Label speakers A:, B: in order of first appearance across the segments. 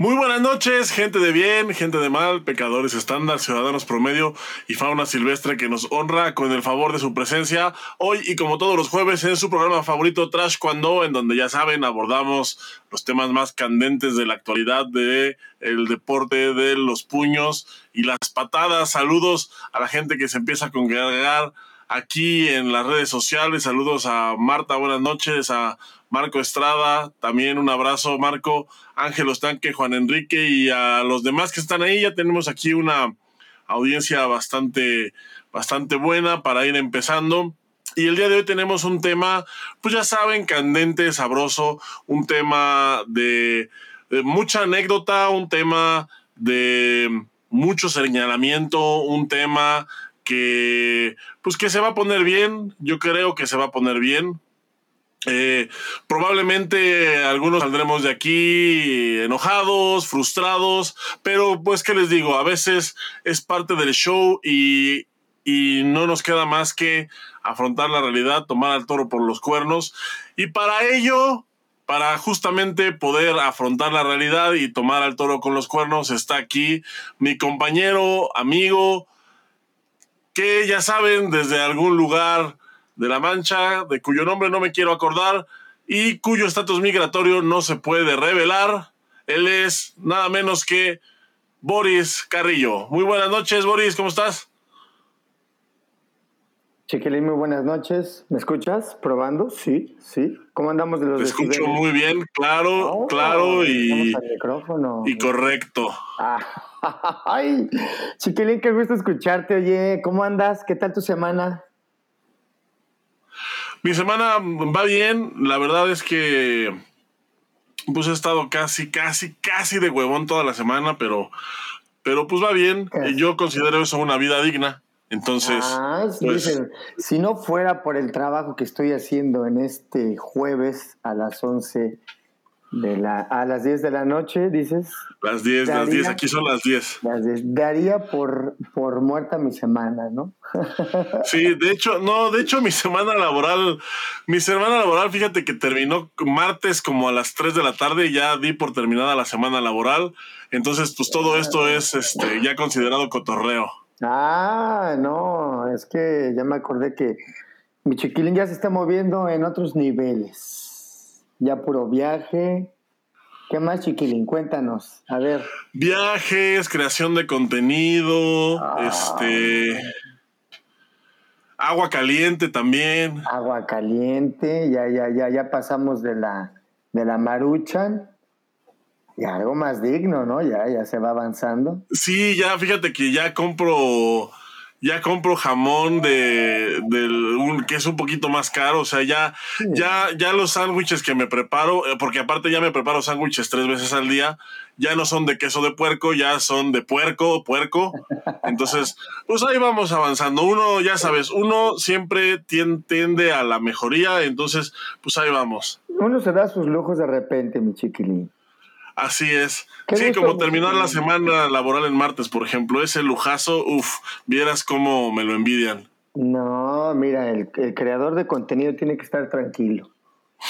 A: Muy buenas noches, gente de bien, gente de mal, pecadores estándar, ciudadanos promedio y fauna silvestre que nos honra con el favor de su presencia hoy y como todos los jueves en su programa favorito Trash Cuando, en donde ya saben abordamos los temas más candentes de la actualidad de el deporte de los puños y las patadas. Saludos a la gente que se empieza a congregar aquí en las redes sociales. Saludos a Marta, buenas noches, a Marco Estrada, también un abrazo, Marco, Ángel Ostanque, Juan Enrique y a los demás que están ahí. Ya tenemos aquí una audiencia bastante, bastante buena para ir empezando. Y el día de hoy tenemos un tema, pues ya saben, candente, sabroso, un tema de, de mucha anécdota, un tema de mucho señalamiento, un tema que pues que se va a poner bien, yo creo que se va a poner bien, eh, probablemente algunos saldremos de aquí enojados, frustrados, pero pues qué les digo, a veces es parte del show y, y no nos queda más que afrontar la realidad, tomar al toro por los cuernos. Y para ello, para justamente poder afrontar la realidad y tomar al toro con los cuernos, está aquí mi compañero, amigo, que ya saben, desde algún lugar de la Mancha, de cuyo nombre no me quiero acordar y cuyo estatus migratorio no se puede revelar. Él es nada menos que Boris Carrillo. Muy buenas noches, Boris, ¿cómo estás?
B: Chiquilín, muy buenas noches. ¿Me escuchas? ¿Probando? Sí, sí. ¿Cómo andamos de los
A: Te escucho muy bien, claro, oh, claro y, y correcto.
B: Ah, ay, Chiquilín, qué gusto escucharte. Oye, ¿cómo andas? ¿Qué tal tu semana?
A: Mi semana va bien. La verdad es que pues he estado casi, casi, casi de huevón toda la semana, pero, pero pues va bien. Yo considero eso una vida digna. Entonces,
B: ah, pues si no fuera por el trabajo que estoy haciendo en este jueves a las 11 de la, a las 10 de la noche, dices.
A: Las 10, las 10, aquí son las 10.
B: Las 10. Daría por, por muerta mi semana, ¿no?
A: sí, de hecho, no, de hecho mi semana laboral, mi semana laboral, fíjate que terminó martes como a las 3 de la tarde y ya di por terminada la semana laboral. Entonces, pues todo esto es este, ya considerado cotorreo.
B: Ah, no, es que ya me acordé que mi chiquilín ya se está moviendo en otros niveles ya puro viaje. ¿Qué más, chiquilín? Cuéntanos. A ver.
A: Viajes, creación de contenido, ah. este. Agua caliente también.
B: Agua caliente, ya, ya, ya, ya pasamos de la, de la maruchan. Y algo más digno, ¿no? Ya, ya se va avanzando.
A: Sí, ya, fíjate que ya compro ya compro jamón de, un, que es un poquito más caro, o sea, ya, ya, ya los sándwiches que me preparo, eh, porque aparte ya me preparo sándwiches tres veces al día, ya no son de queso de puerco, ya son de puerco, puerco. Entonces, pues ahí vamos avanzando. Uno, ya sabes, uno siempre tiende a la mejoría, entonces, pues ahí vamos.
B: Uno se da sus lujos de repente, mi chiquilín.
A: Así es. Sí, como terminar la semana laboral en martes, por ejemplo, ese lujazo, uff, vieras cómo me lo envidian.
B: No, mira, el, creador de contenido tiene que estar tranquilo.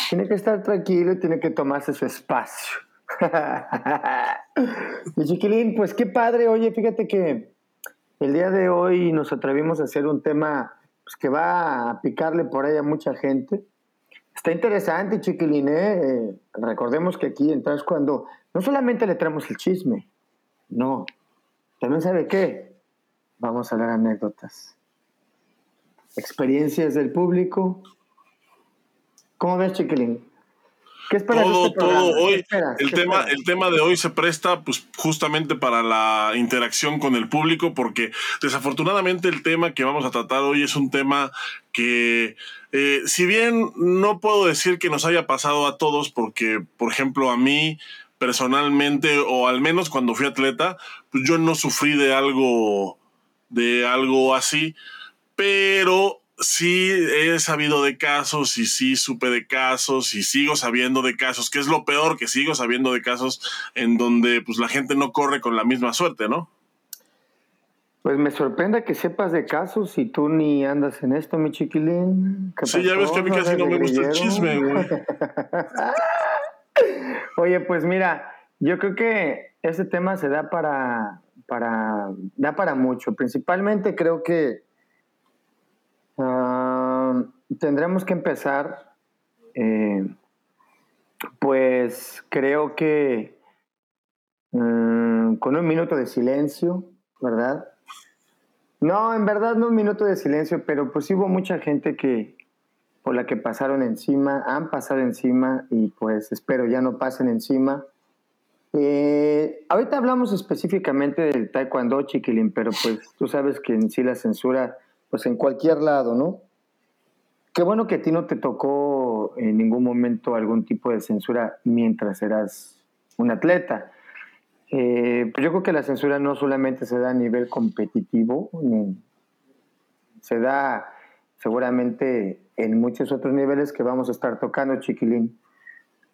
B: Tiene que estar tranquilo y tiene que tomarse su espacio. Mi chiquilín, pues qué padre. Oye, fíjate que el día de hoy nos atrevimos a hacer un tema pues, que va a picarle por ahí a mucha gente. Está interesante, chiquilín, ¿eh? Recordemos que aquí entonces cuando no solamente le traemos el chisme, no, también sabe qué, vamos a dar anécdotas, experiencias del público. ¿Cómo ves, chiquilín?
A: ¿Qué esperas todo, este todo hoy, el tema, el tema de hoy se presta pues justamente para la interacción con el público, porque desafortunadamente el tema que vamos a tratar hoy es un tema que, eh, si bien no puedo decir que nos haya pasado a todos, porque, por ejemplo, a mí personalmente, o al menos cuando fui atleta, pues yo no sufrí de algo, de algo así, pero sí he sabido de casos y sí supe de casos y sigo sabiendo de casos, que es lo peor que sigo sabiendo de casos en donde pues la gente no corre con la misma suerte, ¿no?
B: Pues me sorprende que sepas de casos y tú ni andas en esto, mi chiquilín.
A: Sí, ya ves que a mí casi no me gusta el chisme, güey.
B: Oye, pues mira, Yo creo que ese tema se da para, para, da para mucho. Principalmente creo que ah, tendremos que empezar, eh, pues creo que mm, con un minuto de silencio, ¿verdad? No, en verdad no un minuto de silencio, pero pues hubo mucha gente que la que pasaron encima, han pasado encima y pues espero ya no pasen encima. Eh, ahorita hablamos específicamente del taekwondo, chiquilín, pero pues tú sabes que en sí la censura, pues en cualquier lado, ¿no? Qué bueno que a ti no te tocó en ningún momento algún tipo de censura mientras eras un atleta. Eh, pues yo creo que la censura no solamente se da a nivel competitivo, se da seguramente en muchos otros niveles que vamos a estar tocando, chiquilín.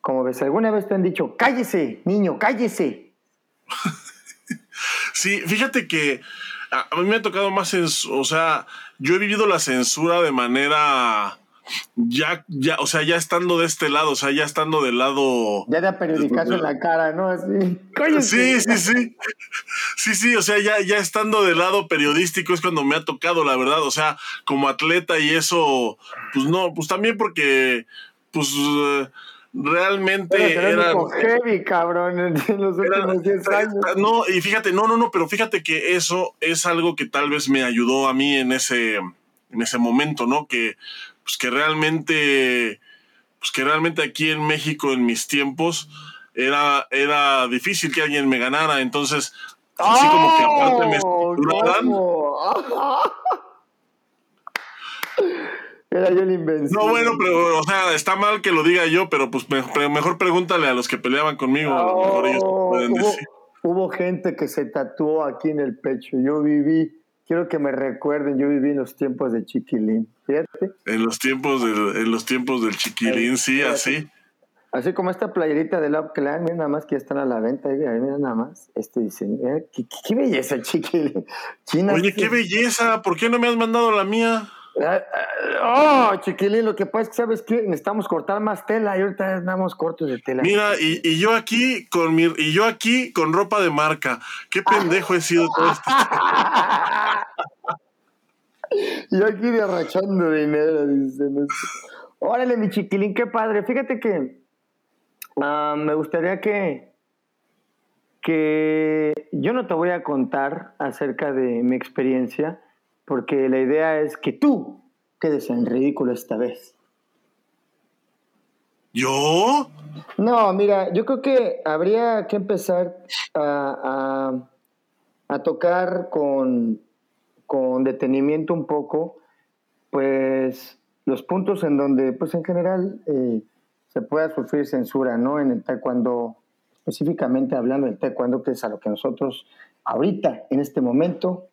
B: Como ves, ¿alguna vez te han dicho, cállese, niño, cállese?
A: sí, fíjate que a mí me ha tocado más, o sea, yo he vivido la censura de manera ya, ya, o sea, ya estando de este lado, o sea, ya estando del lado.
B: Ya de periodicazo en la cara, ¿no? Así.
A: Sí, sí, sí. Sí, sí, o sea, ya, ya estando del lado periodístico es cuando me ha tocado, la verdad. O sea, como atleta y eso, pues no, pues también porque, pues. realmente
B: era heavy, cabrón, en los últimos 10 años.
A: No, y fíjate, no, no, no, pero fíjate que eso es algo que tal vez me ayudó a mí en ese, en ese momento, ¿no? Que pues que realmente, pues que realmente aquí en México en mis tiempos era, era difícil que alguien me ganara, entonces pues, así como que aparte me
B: ¡Oh, Era yo el invencible.
A: No, bueno, pero, o sea, está mal que lo diga yo, pero pues mejor pregúntale a los que peleaban conmigo. a lo mejor ellos pueden
B: hubo,
A: decir.
B: hubo gente que se tatuó aquí en el pecho. Yo viví quiero que me recuerden, yo viví en los tiempos de Chiquilín, fíjate.
A: En los tiempos del, en los tiempos del Chiquilín, sí, así.
B: Así como esta playerita de Love Clan, mira nada más que ya están a la venta, mira, nada más. Este dice, qué, belleza, Chiquilín.
A: Oye, qué belleza, ¿por qué no me has mandado la mía?
B: Ah, ah, oh, chiquilín, lo que pasa es que, ¿sabes qué? Necesitamos cortar más tela y ahorita andamos cortos de tela.
A: Mira, y, yo aquí con mi, y yo aquí con ropa de marca. Qué pendejo he sido todo esto.
B: yo aquí derrachando dinero, dicen. Órale, mi chiquilín, qué padre. Fíjate que ah, me gustaría que, que yo no te voy a contar acerca de mi experiencia porque la idea es que tú quedes en ridículo esta vez.
A: ¿Yo?
B: No, mira, yo creo que habría que empezar a, tocar con, detenimiento un poco, pues los puntos en donde, pues en general, eh, se pueda sufrir censura, ¿no? En el taekwondo, específicamente hablando del taekwondo, que es a lo que nosotros ahorita, en este momento,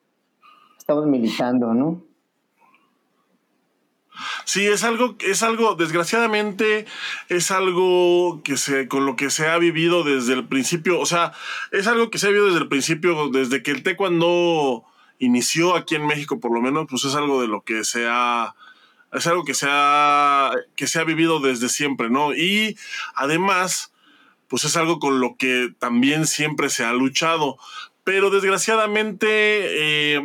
B: estamos militando, ¿no?
A: Sí, es algo, es algo, desgraciadamente, es algo que se, con lo que se ha vivido desde el principio, o sea, es algo que se ha vivido desde el principio, desde que el taekwondo inició aquí en México, por lo menos, pues es algo de lo que se ha, es algo que se ha, que se ha vivido desde siempre, ¿no? Y además, pues es algo con lo que también siempre se ha luchado, pero desgraciadamente eh,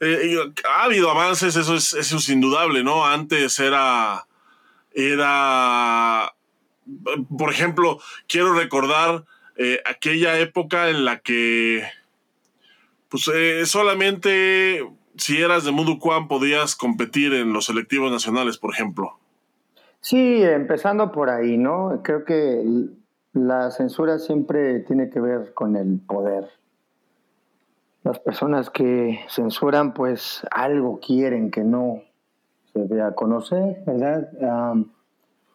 A: eh, ha habido avances, eso es, eso es indudable, ¿no? Antes era, era, por ejemplo, quiero recordar eh, aquella época en la que, pues solamente si eras de Muducuan podías competir en los selectivos nacionales, por ejemplo.
B: Sí, empezando por ahí, ¿no? Creo que la censura siempre tiene que ver con el poder las personas que censuran pues algo quieren que no se dé a conocer, ¿verdad?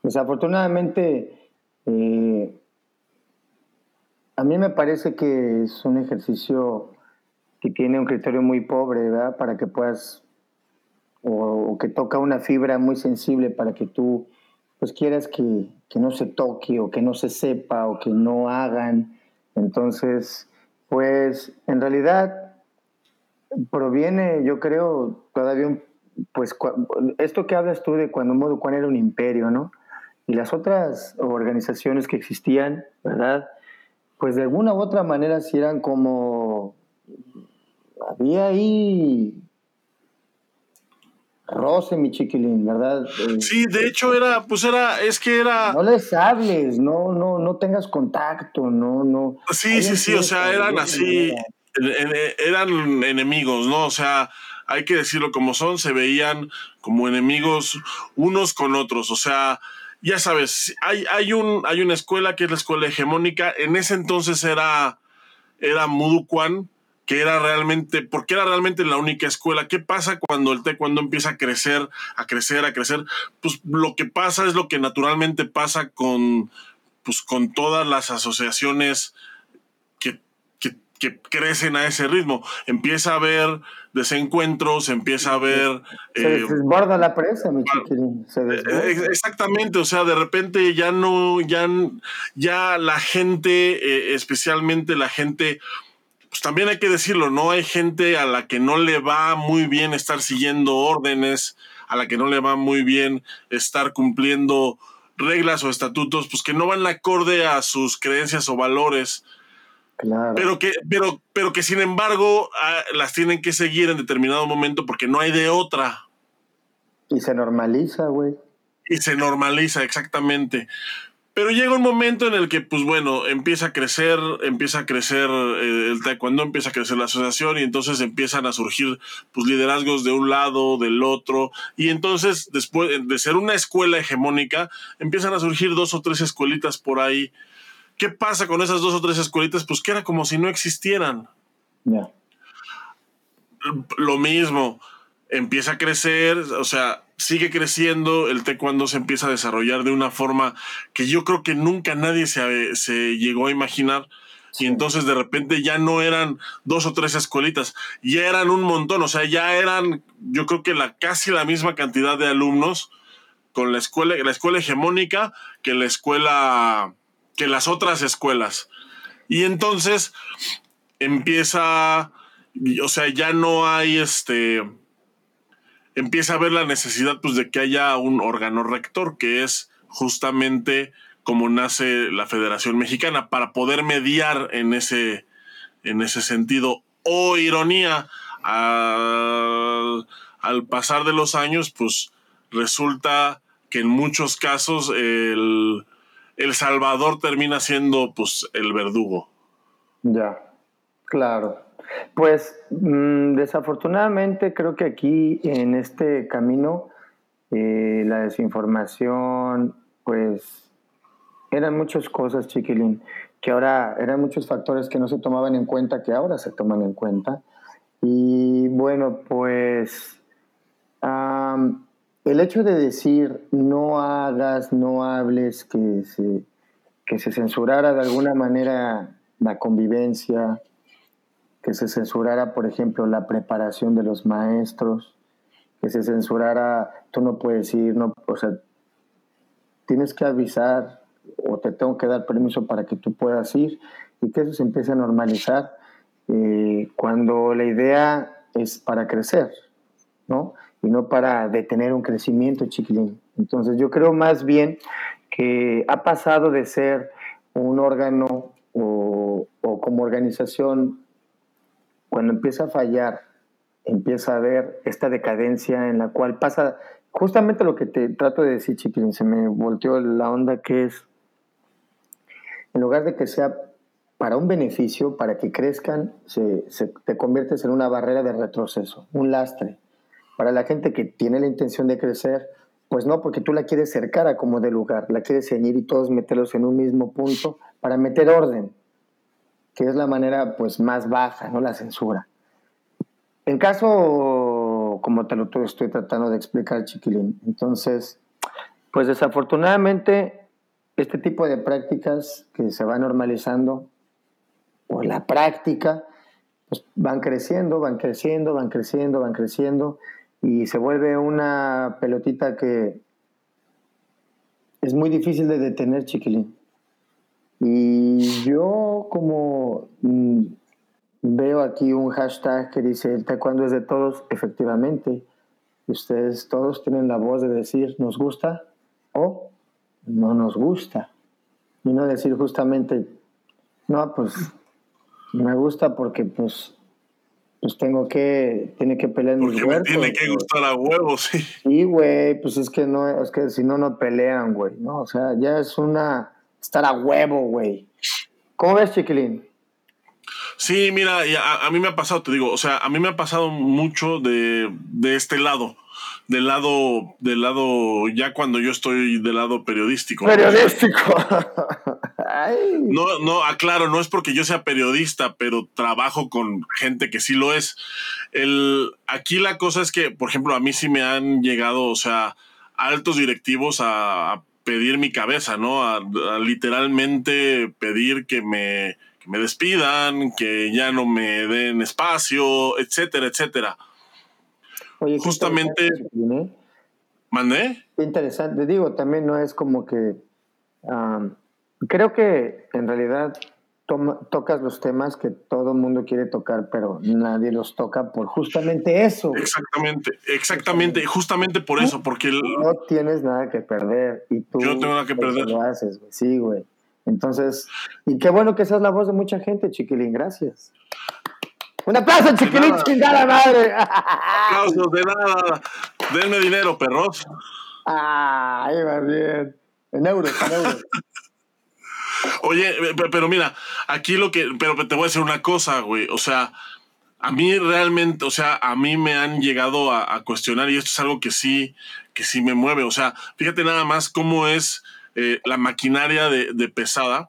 B: desafortunadamente, eh, a mí me parece que es un ejercicio tiene un criterio muy pobre, ¿verdad? Para que puedas, o, que toca una fibra muy sensible para que tú, pues quieras que, que no se toque o que no se sepa o que no hagan. Entonces, pues en realidad proviene, yo creo, todavía pues esto que hablas tú de cuando Modo era un imperio, ¿no? Y las otras organizaciones que existían, ¿verdad? pues de alguna u otra manera si eran como, había ahí roce, mi chiquilín, ¿verdad?
A: Eh, sí, de hecho era, pues era, es que era...
B: No les hables, no, no, no tengas contacto, no, no.
A: Sí, sí, sí, o sea, eran así, eran enemigos, ¿no? O sea, hay que decirlo como son, se veían como enemigos unos con otros, o sea, ya sabes, hay, hay, un, hay una escuela que es la escuela hegemónica, en ese entonces era, era Mudukwan, que era realmente, porque era realmente la única escuela. ¿Qué pasa cuando el taekwondo empieza a crecer, a crecer, a crecer? Pues lo que pasa es lo que naturalmente pasa con, pues, con todas las asociaciones que, que, crecen a ese ritmo. Empieza a haber desencuentros, empieza a haber...
B: Se eh, desborda la presa, mi chiquirín.
A: Eh, exactamente, o sea, de repente ya no, ya, ya la gente, eh, especialmente la gente pues también hay que decirlo, ¿no? Hay gente a la que no le va muy bien estar siguiendo órdenes, a la que no le va muy bien estar cumpliendo reglas o estatutos, pues que no van acorde a sus creencias o valores. Claro. Pero que, pero, pero que sin embargo ah, las tienen que seguir en determinado momento porque no hay de otra.
B: Y se normaliza, güey.
A: Y se normaliza, exactamente. Pero llega un momento en el que, pues bueno, empieza a crecer, empieza a crecer eh, el taekwondo, empieza a crecer la asociación y entonces empiezan a surgir pues liderazgos de un lado, del otro. Y entonces, después de ser una escuela hegemónica, empiezan a surgir dos o tres escuelitas por ahí. ¿Qué pasa con esas dos o tres escuelitas? Pues que era como si no existieran. Ya. Lo mismo, empieza a crecer, o sea, sigue creciendo, el taekwondo se empieza a desarrollar de una forma que yo creo que nunca nadie se, se llegó a imaginar. Y entonces de repente ya no eran dos o tres escuelitas, ya eran un montón, o sea, ya eran, yo creo que la, casi la misma cantidad de alumnos con la escuela, la escuela hegemónica que la escuela, que las otras escuelas. Y entonces empieza, o sea, ya no hay este, empieza a ver la necesidad pues, de que haya un órgano rector, que es justamente como nace la Federación Mexicana, para poder mediar en ese, en ese sentido. O ironía, al, pasar de los años, pues resulta que en muchos casos el, el Salvador termina siendo pues el verdugo.
B: Ya, claro. Pues mm, desafortunadamente creo que aquí en este camino eh, la desinformación, pues eran muchas cosas, chiquilín, que ahora eran muchos factores que no se tomaban en cuenta, que ahora se toman en cuenta. Y bueno, pues el hecho de decir no hagas, no hables, que se, que se censurara de alguna manera la convivencia, que se censurara, por ejemplo, la preparación de los maestros, que se censurara, tú no puedes ir, no, o sea, tienes que avisar o te tengo que dar permiso para que tú puedas ir y que eso se empiece a normalizar eh, cuando la idea es para crecer, ¿no? Y no para detener un crecimiento chiquilín. Entonces yo creo más bien que ha pasado de ser un órgano o, o como organización cuando empieza a fallar, empieza a ver esta decadencia en la cual pasa justamente lo que te trato de decir, chiquilín, se me volteó la onda que es, en lugar de que sea para un beneficio, para que crezcan, se, te conviertes en una barrera de retroceso, un lastre. Para la gente que tiene la intención de crecer, pues no, porque tú la quieres cercar a como de lugar, la quieres ceñir y todos meterlos en un mismo punto para meter orden que es la manera pues más baja, ¿no? La censura. En caso, como te lo estoy tratando de explicar, chiquilín, entonces, pues desafortunadamente este tipo de prácticas que se van normalizando, o la práctica, pues van creciendo, van creciendo, van creciendo, van creciendo, y se vuelve una pelotita que es muy difícil de detener, chiquilín. Y yo como mm, veo aquí un hashtag que dice el taekwondo es de todos, efectivamente, ustedes todos tienen la voz de decir nos gusta o no nos gusta. Y no decir justamente No, pues me gusta porque pues pues tengo que, tiene que pelear
A: Porque me tiene que gustar a huevos, sí.
B: Sí, güey, pues es que no, es que si no, no pelean, güey, ¿no? O sea, ya es una, estar a huevo, güey. ¿Cómo ves, Chiquilín?
A: Sí, mira, a, a, mí me ha pasado, te digo, o sea, a mí me ha pasado mucho de, de este lado del lado, del lado, ya cuando yo estoy del lado periodístico.
B: Periodístico.
A: no, no, aclaro, no es porque yo sea periodista, pero trabajo con gente que sí lo es. El, aquí la cosa es que, por ejemplo, a mí sí me han llegado, o sea, altos directivos a, pedir mi cabeza, ¿no? A, literalmente pedir que me, que me despidan, que ya no me den espacio, etcétera, etcétera.
B: Oye,
A: Justamente.
B: ¿eh?
A: ¿Mandé?
B: Interesante. Digo, también no es como que. creo que en realidad tocas los temas que todo el mundo quiere tocar, pero nadie los toca por justamente eso.
A: Exactamente, exactamente, justamente por eso, porque
B: no tienes nada que perder y tú
A: yo no tengo nada que perder.
B: Lo haces, Sí, güey. Entonces, y qué bueno que seas la voz de mucha gente, Chiquilín, gracias. Un aplauso, chiquilín, chingada madre.
A: Aplausos, de nada. Denme dinero, perros.
B: Ah, ahí va bien. En euros, en euros.
A: Oye, pero mira, aquí lo que. Pero te voy a decir una cosa, güey. O sea, a mí realmente, o sea, a mí me han llegado a, cuestionar y esto es algo que sí, que sí me mueve. O sea, fíjate nada más cómo es eh, la maquinaria de, pesada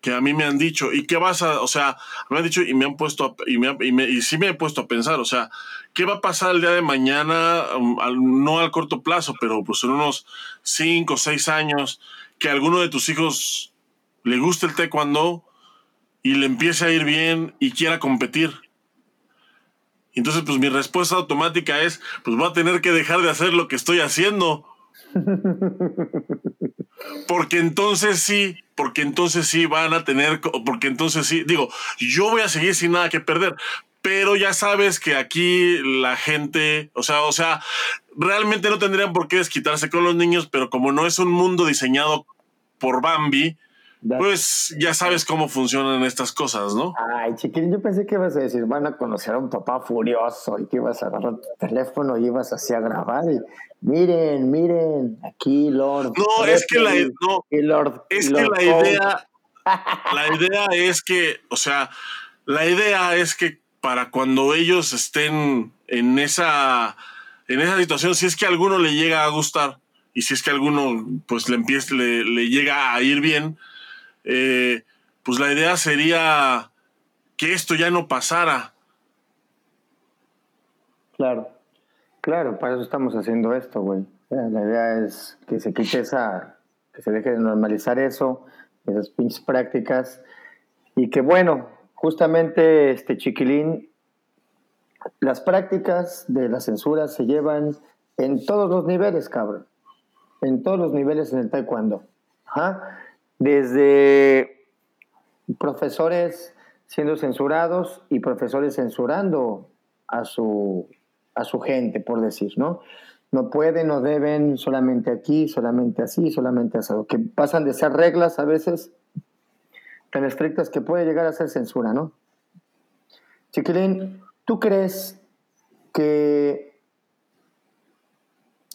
A: que a mí me han dicho, ¿y qué vas a, o sea, me han dicho y me han puesto, y, me, y, sí me he puesto a pensar, o sea, ¿qué va a pasar el día de mañana, um, no al corto plazo, pero pues en unos cinco o seis años, que a alguno de tus hijos le guste el taekwondo y le empiece a ir bien y quiera competir? Entonces, pues mi respuesta automática es, pues voy a tener que dejar de hacer lo que estoy haciendo. Porque entonces sí, porque entonces sí van a tener, porque entonces sí, digo, yo voy a seguir sin nada que perder, pero ya sabes que aquí la gente, o sea, o sea, realmente no tendrían por qué desquitarse con los niños, pero como no es un mundo diseñado por Bambi, pues ya sabes cómo funcionan estas cosas, ¿no?
B: Ay, chiquilín, yo pensé que ibas a decir, van a conocer a un papá furioso y que ibas a agarrar tu teléfono y ibas así a grabar y miren, miren, aquí Lord.
A: No, es que la, no, es que la idea, la idea es que, o sea, la idea es que para cuando ellos estén en esa, en esa situación, si es que a alguno le llega a gustar y si es que a alguno pues le empieza, le, le llega a ir bien, eh, pues la idea sería que esto ya no pasara.
B: Claro, claro, para eso estamos haciendo esto, güey. La idea es que se quite esa, que se deje de normalizar eso, esas pinches prácticas, y que bueno, justamente este chiquilín, las prácticas de la censura se llevan en todos los niveles, cabrón. En todos los niveles en el taekwondo. Ajá desde profesores siendo censurados y profesores censurando a su, a su gente, por decir, ¿no? No pueden, no deben, solamente aquí, solamente así, solamente así. Que pasan de ser reglas a veces tan estrictas que puede llegar a ser censura, ¿no? Chiquilín, ¿tú crees que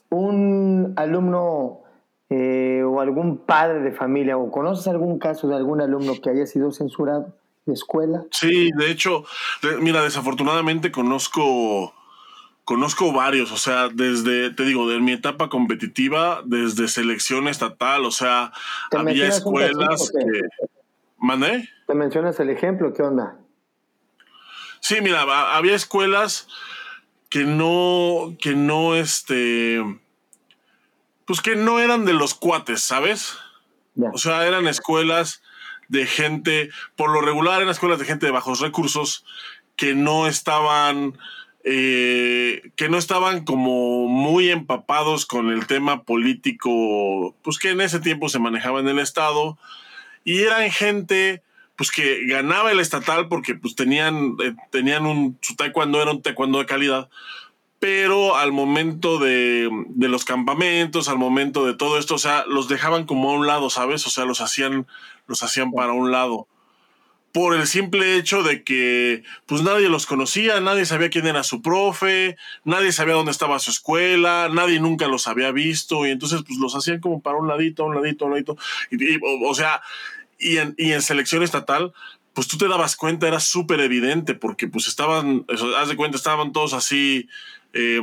B: un alumno eh, o algún padre de familia o conoces algún caso de algún alumno que haya sido censurado de escuela?
A: Sí, de hecho, mira, desafortunadamente conozco conozco varios, o sea, desde, te digo, de mi etapa competitiva, desde selección estatal, o sea, había escuelas que... ¿Mandé?
B: ¿Te mencionas el ejemplo? ¿Qué onda?
A: Sí, mira, había escuelas que no, que no, este, pues que no eran de los cuates, ¿sabes? O sea, eran escuelas de gente, por lo regular eran escuelas de gente de bajos recursos que no estaban, eh, que no estaban como muy empapados con el tema político, pues que en ese tiempo se manejaba en el Estado, y eran gente pues que ganaba el estatal porque pues tenían, eh, tenían un, su taekwondo era un taekwondo de calidad, pero al momento de, los campamentos, al momento de todo esto, o sea, los dejaban como a un lado, ¿sabes? O sea, los hacían, los hacían para un lado. por el simple hecho de que pues nadie los conocía, nadie sabía quién era su profe, nadie sabía dónde estaba su escuela, nadie nunca los había visto y entonces pues los hacían como para un ladito, un ladito, un ladito. Y, o, sea, y en, y en selección estatal pues tú te dabas cuenta, era súper evidente, porque pues estaban, haz de cuenta, estaban todos así, eh,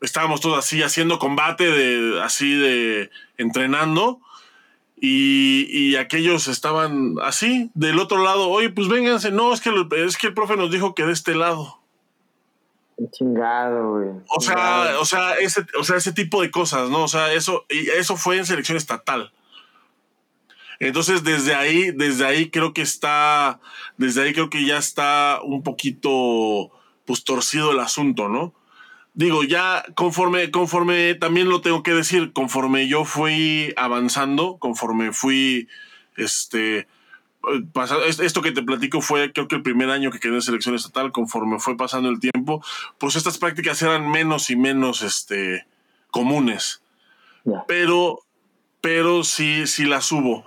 A: estábamos todos así haciendo combate, de, así de entrenando, y, aquellos estaban así, del otro lado, oye, pues vénganse, no, es que, es que el profe nos dijo que de este lado.
B: Chingado, güey.
A: O sea, o sea, ese, o sea, ese tipo de cosas, ¿no? O sea, eso, eso fue en selección estatal. Entonces, desde ahí, desde ahí creo que está, desde ahí creo que ya está un poquito, pues, torcido el asunto, ¿no? Digo, ya conforme, conforme, también lo tengo que decir, conforme yo fui avanzando, conforme fui, este, esto que te platico fue creo que el primer año que quedé en selección estatal, conforme fue pasando el tiempo, pues estas prácticas eran menos y menos este, comunes. Pero, pero sí, sí las hubo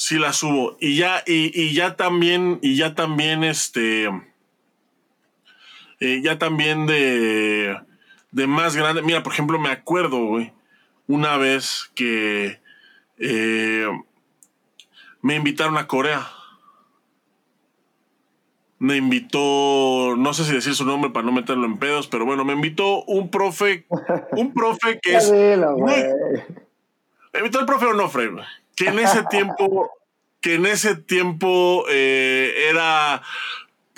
A: sí la subo. Y ya, y, ya también, y ya también, este, eh, ya también de, de más grande. Mira, por ejemplo, me acuerdo, güey, una vez que eh, me invitaron a Corea. Me invitó, no sé si decir su nombre para no meterlo en pedos, pero bueno, me invitó un profe, un profe que es. me invitó el profe Onofre, que en ese tiempo, que en ese tiempo eh, era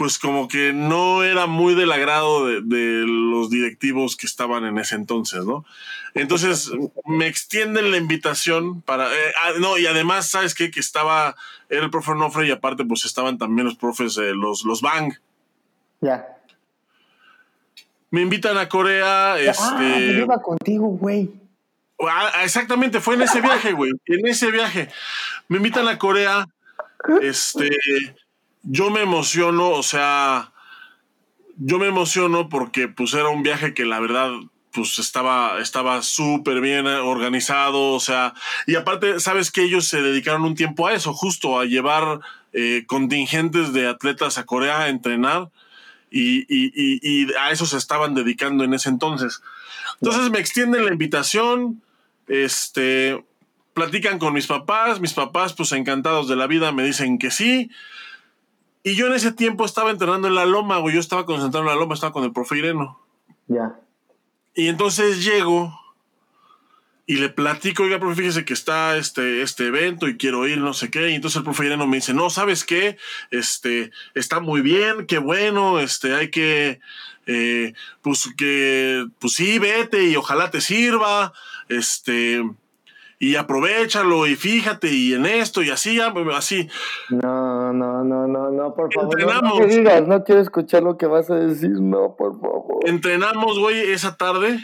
A: pues como que no era muy del agrado de, los directivos que estaban en ese entonces, ¿no? Entonces me extienden la invitación para, eh, ah, no, y además, ¿sabes qué? Que estaba, era el profe Onofre y aparte pues estaban también los profes, de los, los Bang.
B: Ya.
A: Me invitan a Corea, ah, este...
B: yo iba contigo, güey.
A: Ah, exactamente, fue en ese viaje, güey. En ese viaje. Me invitan a Corea. Este. Yo me emociono, o sea. Yo me emociono porque, pues, era un viaje que la verdad, pues, estaba estaba súper bien organizado, o sea. Y aparte, sabes que ellos se dedicaron un tiempo a eso, justo a llevar eh, contingentes de atletas a Corea a entrenar. Y, y a eso se estaban dedicando en ese entonces. Entonces me extienden la invitación este, platican con mis papás, mis papás pues encantados de la vida me dicen que sí. Y yo en ese tiempo estaba entrenando en la loma, güey, yo estaba concentrado en la loma, estaba con el profe Ireno.
B: Ya.
A: Y entonces llego y le platico, oiga, profe, fíjese que está este, este evento y quiero ir, no sé qué. Y entonces el profe Ireno me dice, no, ¿sabes qué? Este, está muy bien, qué bueno, este, hay que, eh, pues que, pues sí, vete y ojalá te sirva este, y aprovechalo y fíjate y en esto y así, así.
B: No, no, no, no, no, por favor. Entrenamos. No, digas, no quiero escuchar lo que vas a decir, no, por favor.
A: Entrenamos, güey, esa tarde.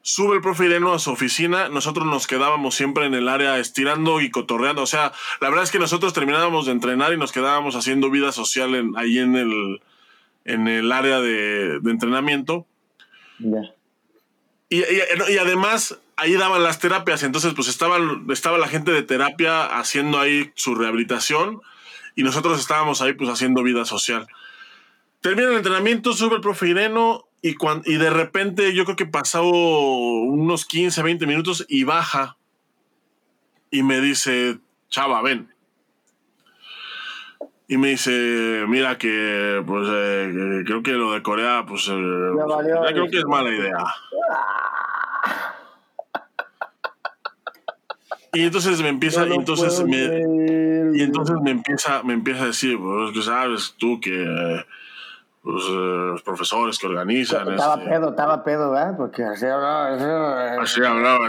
A: Sube el profe Ireno a su oficina, nosotros nos quedábamos siempre en el área estirando y cotorreando. O sea, la verdad es que nosotros terminábamos de entrenar y nos quedábamos haciendo vida social en, ahí en el, en el área de, de entrenamiento. Ya. Y, además ahí daban las terapias, entonces pues estaban, estaba la gente de terapia haciendo ahí su rehabilitación y nosotros estábamos ahí pues haciendo vida social. Termina el entrenamiento, sube el profe Ireno y, y de repente yo creo que pasó unos 15, 20 minutos y baja y me dice, chava, ven. Y me dice, mira que, pues, eh, creo que lo de Corea, pues, eh, creo que es mala idea. Y entonces me empieza, y entonces me, y entonces me empieza, me empieza a decir, pues, que sabes tú que pues, eh, los profesores que organizan.
B: Estaba este, pedo, estaba pedo, ¿verdad? Porque así hablaba. Así, hablaba.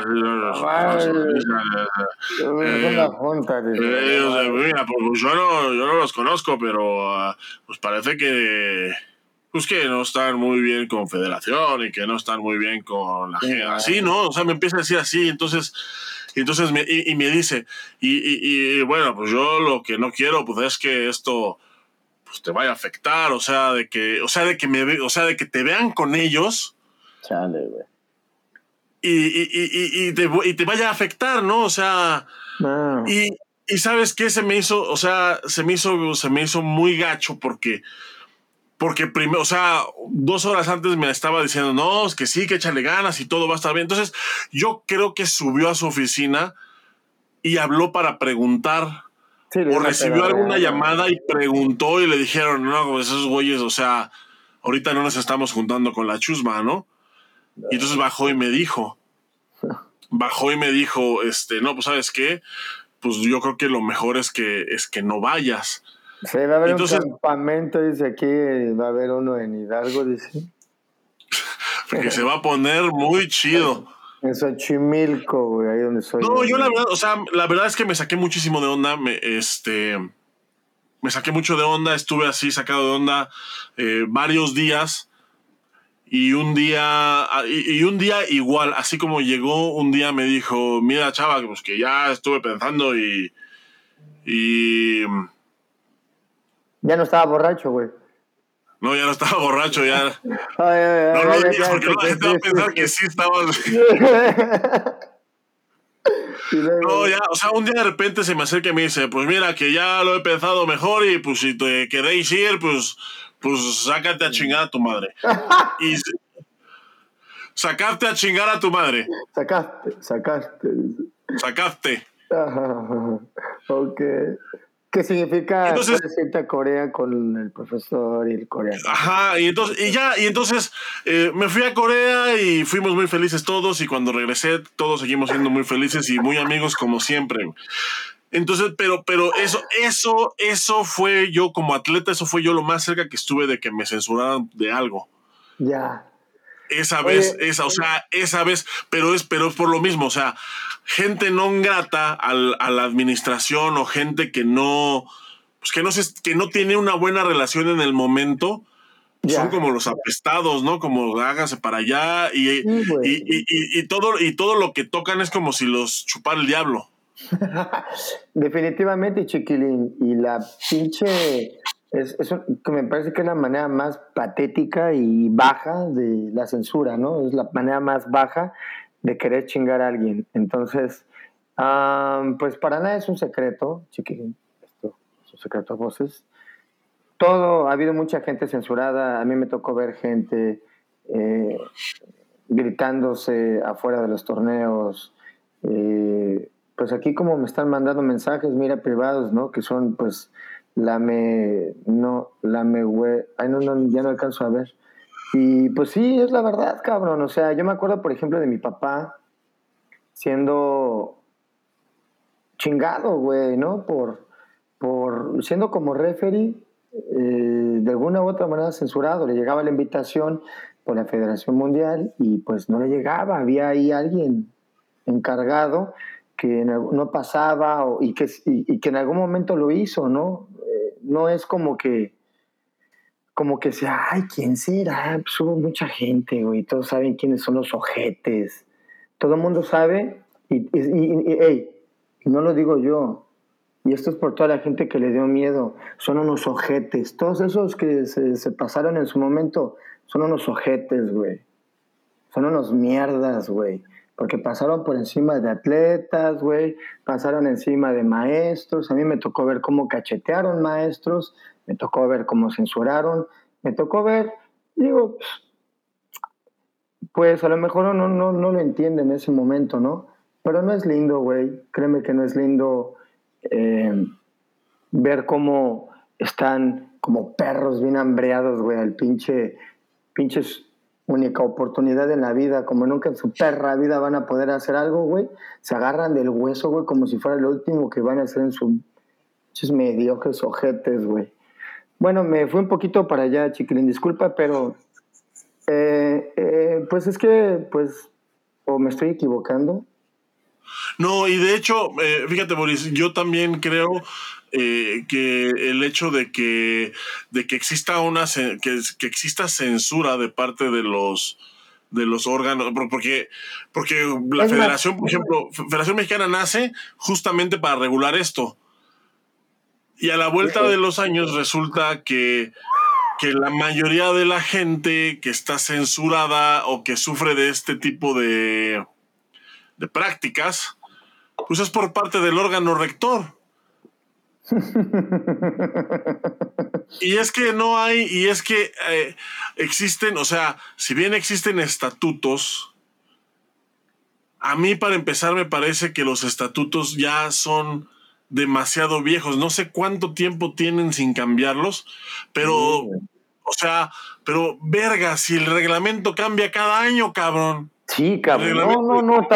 B: Así,
A: mira, pues yo no, yo no los conozco, pero ah, pues parece que pues que no están muy bien con Federación y que no están muy bien con la gente. Así, ¿no? O sea, me empieza a decir así, entonces, entonces me, y, me dice, y, y, y, bueno, pues yo lo que no quiero, pues es que esto pues te vaya a afectar, o sea, de que, o sea, de que me o sea, de que te vean con ellos.
B: Chale, güey.
A: Y, y, y, y, te, y te vaya a afectar, ¿no? O sea, y, y sabes qué se me hizo, o sea, se me hizo, se me hizo muy gacho porque, porque primero, o sea, dos horas antes me estaba diciendo, no, es que sí, que échale ganas y todo va a estar bien. Entonces, yo creo que subió a su oficina y habló para preguntar. o recibió alguna llamada y preguntó y le dijeron, no, pues esos güeyes, o sea, ahorita no nos estamos juntando con la chusma, ¿no? Y entonces bajó y me dijo, bajó y me dijo, este, no, pues sabes qué, pues yo creo que lo mejor es que, es que no vayas.
B: Sí, va a haber un campamento, dice aquí, va a haber uno en Hidalgo, dice.
A: Porque se va a poner muy chido.
B: En Xochimilco, güey, ahí donde soy.
A: No, yo la verdad, o sea, la verdad es que me saqué muchísimo de onda, me, este, me saqué mucho de onda, estuve así sacado de onda eh, varios días y un día, ah, y, un día igual, así como llegó, un día me dijo, mira chava, pues que ya estuve pensando y... y
B: ya no estaba borracho, güey.
A: No, ya no estaba borracho, ya. Ay, no, no, no, porque la gente va a pensar que sí estaba... No, ya, o sea, un día de repente se me acerca y me dice, pues mira, que ya lo he pensado mejor y pues si te queréis ir, pues pues sácate a chingar a tu madre. y sacarte a chingar a tu madre.
B: Sacaste, sacaste.
A: Sacaste.
B: ok. ¿Qué significa entonces, a Corea con el profesor y el coreano?
A: Ajá, y entonces, y ya, y entonces eh, me fui a Corea y fuimos muy felices todos, y cuando regresé, todos seguimos siendo muy felices y muy amigos como siempre. Entonces, pero, pero eso, eso, eso fue yo como atleta, eso fue yo lo más cerca que estuve de que me censuraran de algo.
B: Ya.
A: Esa vez, esa, o sea, esa vez, pero es, pero es por lo mismo, o sea, gente no grata a la administración o gente que no, pues que no se, que no tiene una buena relación en el momento, son como los apestados, ¿no? Como háganse para allá y, y, y, y, todo, y todo lo que tocan es como si los chupara el diablo.
B: Definitivamente, chiquilín. Y la pinche. Es, que me parece que es la manera más patética y baja de la censura, ¿no? Es la manera más baja de querer chingar a alguien. Entonces, pues para nada es un secreto, chiquilín. Esto es un secreto a voces. Todo, ha habido mucha gente censurada. A mí me tocó ver gente eh, gritándose afuera de los torneos. Eh, pues aquí como me están mandando mensajes, mira, privados, ¿no? Que son, pues, la me, no, la me, güey, ay, no, no, ya no alcanzo a ver. Y pues sí, es la verdad, cabrón. O sea, yo me acuerdo, por ejemplo, de mi papá siendo chingado, güey, ¿no? Por, por siendo como referee, eh, de alguna u otra manera censurado. Le llegaba la invitación por la Federación Mundial y pues no le llegaba. Había ahí alguien encargado que no pasaba y, que, y, que en algún momento lo hizo, ¿no? Eh, no es como que, como que sea, ay, ¿quién será? Pues hubo mucha gente, güey, todos saben quiénes son los ojetes. Todo el mundo sabe y, y, no lo digo yo, y esto es por toda la gente que le dio miedo, son unos ojetes. Todos esos que se, se pasaron en su momento son unos ojetes, güey. Son unos mierdas, güey porque pasaron por encima de atletas, güey, pasaron encima de maestros, a mí me tocó ver cómo cachetearon maestros, me tocó ver cómo censuraron, me tocó ver, digo, pues a lo mejor no, no, no lo entiende en ese momento, ¿no? Pero no es lindo, güey, créeme que no es lindo eh, ver cómo están como perros bien hambreados, güey, al pinche, pinches única oportunidad en la vida, como nunca en su perra vida van a poder hacer algo, güey, se agarran del hueso, güey, como si fuera lo último que van a hacer en su... Esos mediocres ojetes, güey. Bueno, me fui un poquito para allá, chiquilín, disculpa, pero... Eh, eh, pues es que, pues, o me estoy equivocando.
A: No, y de hecho, eh, fíjate, Boris, yo también creo eh, que el hecho de que, de que exista una que, que, exista censura de parte de los de los órganos, porque, porque la federación, por ejemplo, Federación Mexicana nace justamente para regular esto. Y a la vuelta de los años resulta que, que la mayoría de la gente que está censurada o que sufre de este tipo de, de prácticas, pues es por parte del órgano rector. y es que no hay, y es que eh, existen, o sea, si bien existen estatutos, a mí para empezar me parece que los estatutos ya son demasiado viejos. No sé cuánto tiempo tienen sin cambiarlos, pero, o sea, pero verga, si el reglamento cambia cada año, cabrón.
B: Sí, cabrón. No, no, no.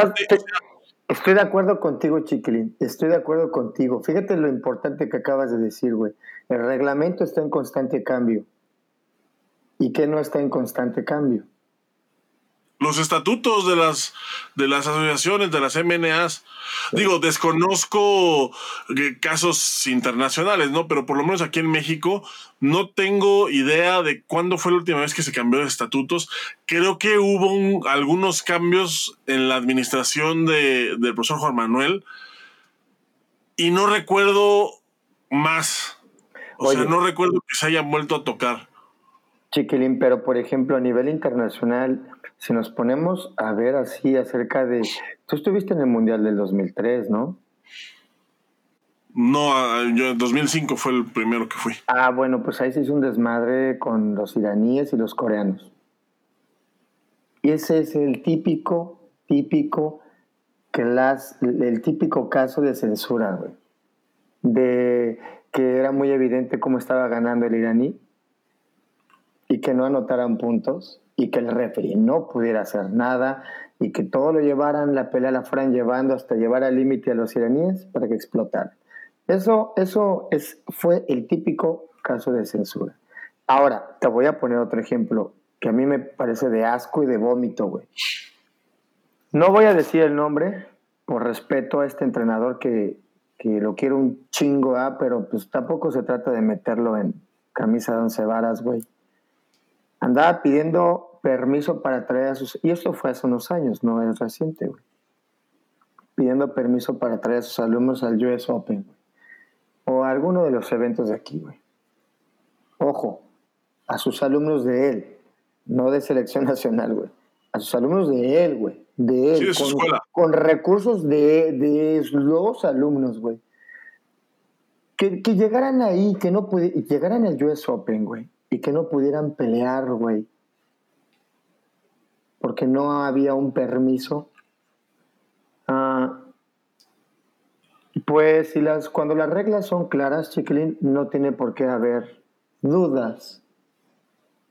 B: estoy de acuerdo contigo, Chiquilín. Estoy de acuerdo contigo. Fíjate lo importante que acabas de decir, güey. El reglamento está en constante cambio. ¿Y qué no está en constante cambio?
A: Los estatutos de las, de las asociaciones, de las MNAs. Digo, desconozco eh, casos internacionales, ¿no? Pero por lo menos aquí en México no tengo idea de cuándo fue la última vez que se cambió de estatutos. Creo que hubo algunos cambios en la administración de, del profesor Juan Manuel y no recuerdo más. O sea, no recuerdo que se hayan vuelto a tocar.
B: Chiquilín, pero por ejemplo, a nivel internacional, si nos ponemos a ver así acerca de... Tú estuviste en el Mundial del 2003, ¿no?
A: No, ah, yo en 2005 fue el primero que fui.
B: Ah, bueno, pues ahí se hizo un desmadre con los iraníes y los coreanos. Y ese es el típico, típico, el típico caso de censura, güey. De que era muy evidente cómo estaba ganando el iraní y que no anotaran puntos y que el referee no pudiera hacer nada y que todo lo llevaran, la pelea la fueran llevando hasta llevar al límite a los iraníes para que explotaran. Eso, eso es, fue el típico caso de censura. Ahora, te voy a poner otro ejemplo que a mí me parece de asco y de vómito, güey. No voy a decir el nombre por respeto a este entrenador que, que lo quiero un chingo, ¿ah? pero pues tampoco se trata de meterlo en camisa de once varas, güey andaba pidiendo permiso para traer a sus... Y esto fue hace unos años, no es reciente, güey. Pidiendo permiso para traer a sus alumnos al US Open, güey. O a alguno de los eventos de aquí, güey. Ojo, a sus alumnos de él, no de selección nacional, güey. A sus alumnos de él, güey. De él.
A: con,
B: con, recursos de, de los alumnos, güey. Que, que, llegaran ahí, que no pudieran, llegaran al US Open, güey y que no pudieran pelear, güey. Porque no había un permiso. Ah, pues si las, cuando las reglas son claras, chiquilín, no tiene por qué haber dudas.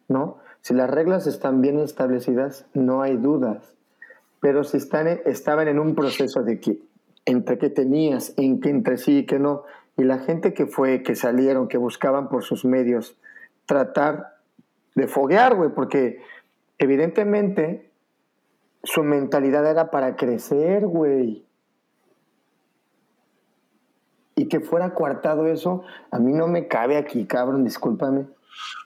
B: ¿No? Si las reglas están bien establecidas, no hay dudas. Pero si están, estaban en un proceso de que entre que tenías, en que entre sí y que no, y la gente que fue, que salieron, que buscaban por sus medios tratar de foguear, güey, porque evidentemente su mentalidad era para crecer, güey. Y que fuera coartado eso, a mí no me cabe aquí, cabrón, discúlpame.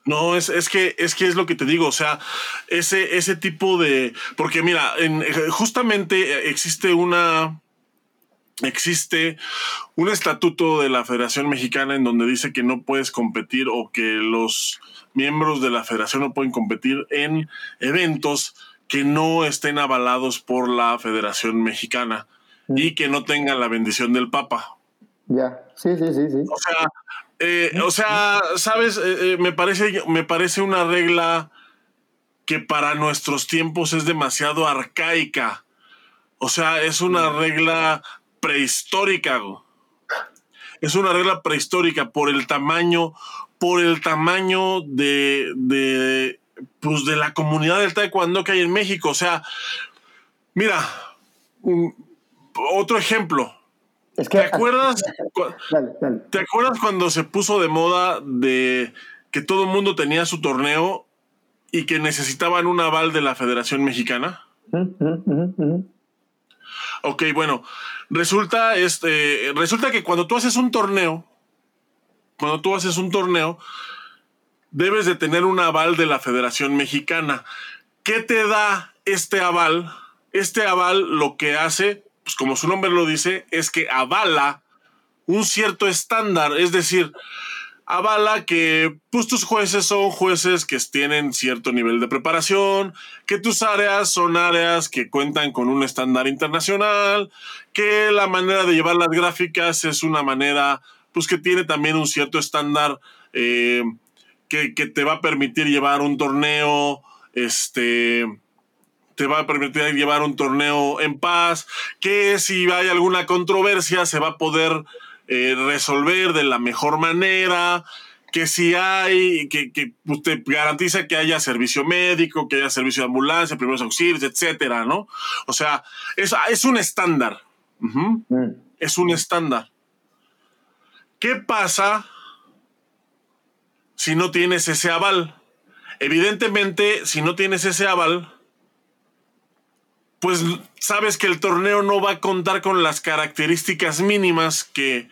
A: No, es, es, que, es que es lo que te digo, o sea, ese, ese tipo de... Porque mira, en, justamente existe una existe un estatuto de la Federación Mexicana en donde dice que no puedes competir o que los miembros de la federación no pueden competir en eventos que no estén avalados por la Federación Mexicana y que no tengan la bendición del Papa.
B: Ya, sí, sí, sí, sí.
A: O sea, eh, o sea, sabes, eh, eh, me parece, me parece una regla que para nuestros tiempos es demasiado arcaica. O sea, es una regla prehistórica. Es una regla prehistórica por el tamaño, por el tamaño de, de, pues de la comunidad del taekwondo que hay en México. O sea, mira, otro ejemplo. ¿Te acuerdas? ¿Te acuerdas cuando se puso de moda de que todo el mundo tenía su torneo y que necesitaban un aval de la Federación Mexicana? Ok, bueno, resulta, este, resulta que cuando tú haces un torneo, cuando tú haces un torneo, debes de tener un aval de la Federación Mexicana. ¿Qué te da este aval? Este aval lo que hace, pues como su nombre lo dice, es que avala un cierto estándar, es decir, avala que pues, tus jueces son jueces que tienen cierto nivel de preparación, que tus áreas son áreas que cuentan con un estándar internacional, que la manera de llevar las gráficas es una manera pues que tiene también un cierto estándar eh, que, que, te va a permitir llevar un torneo, este, te va a permitir llevar un torneo en paz, que si hay alguna controversia se va a poder eh, resolver de la mejor manera, que si hay, que, que usted garantiza que haya servicio médico, que haya servicio de ambulancia, primeros auxilios, etcétera, ¿no? O sea, es, es un estándar. Mm. Es un estándar. ¿Qué pasa si no tienes ese aval? Evidentemente, si no tienes ese aval, pues sabes que el torneo no va a contar con las características mínimas que,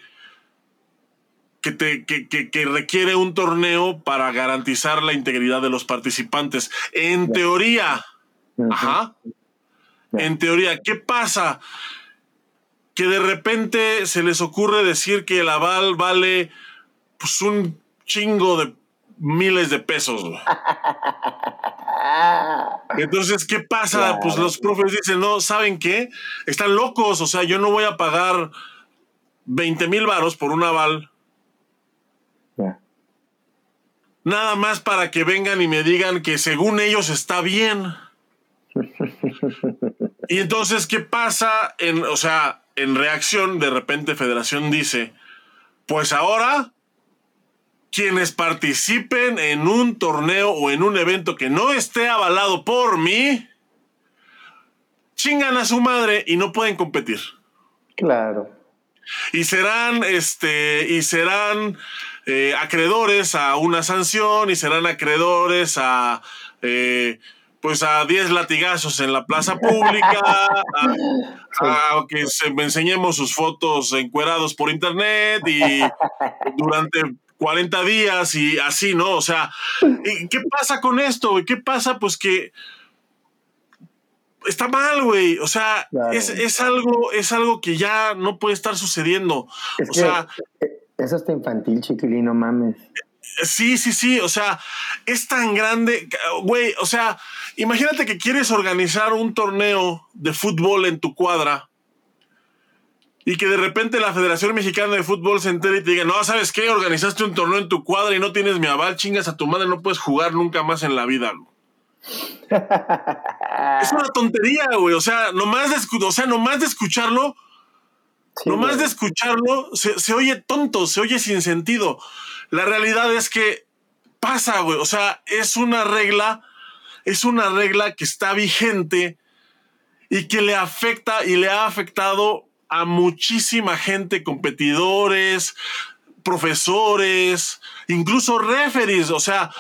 A: que, te, que, requiere un torneo para garantizar la integridad de los participantes. En teoría, ajá, en teoría, ¿qué pasa? Que de repente se les ocurre decir que el aval vale pues un chingo de miles de pesos. Entonces, ¿qué pasa? Pues los profes dicen, no, ¿saben qué? Están locos, o sea, yo no voy a pagar 20 mil varos por un aval. Nada más para que vengan y me digan que según ellos está bien. y entonces, ¿qué pasa? En, o sea, en reacción, de repente Federación dice, pues ahora quienes participen en un torneo o en un evento que no esté avalado por mí, chingan a su madre y no pueden competir.
B: Claro.
A: Y serán, este, y serán eh, acreedores a una sanción y serán acreedores a, eh, pues a 10 latigazos en la plaza pública, a, que se, enseñemos sus fotos encuerados por internet y durante 40 días y así, ¿no? O sea, ¿qué pasa con esto, güey? ¿Qué pasa? Pues que está mal, güey. O sea, es, algo, es algo que ya no puede estar sucediendo. o sea.
B: Eh, eso está infantil, chiquilino, mames.
A: Sí, sí, sí. O sea, es tan grande. Güey, o sea, imagínate que quieres organizar un torneo de fútbol en tu cuadra y que de repente la Federación Mexicana de Fútbol se entere y te diga, no, ¿sabes qué? Organizaste un torneo en tu cuadra y no tienes mi aval, chingas a tu madre, no puedes jugar nunca más en la vida. es una tontería, güey. O sea, nomás de, o sea, nomás de escucharlo, nomás de escucharlo, se, se oye tonto, se oye sin sentido. La realidad es que pasa, güey. O sea, es una regla, es una regla que está vigente y que le afecta y le ha afectado a muchísima gente, competidores, profesores, incluso referees. O sea,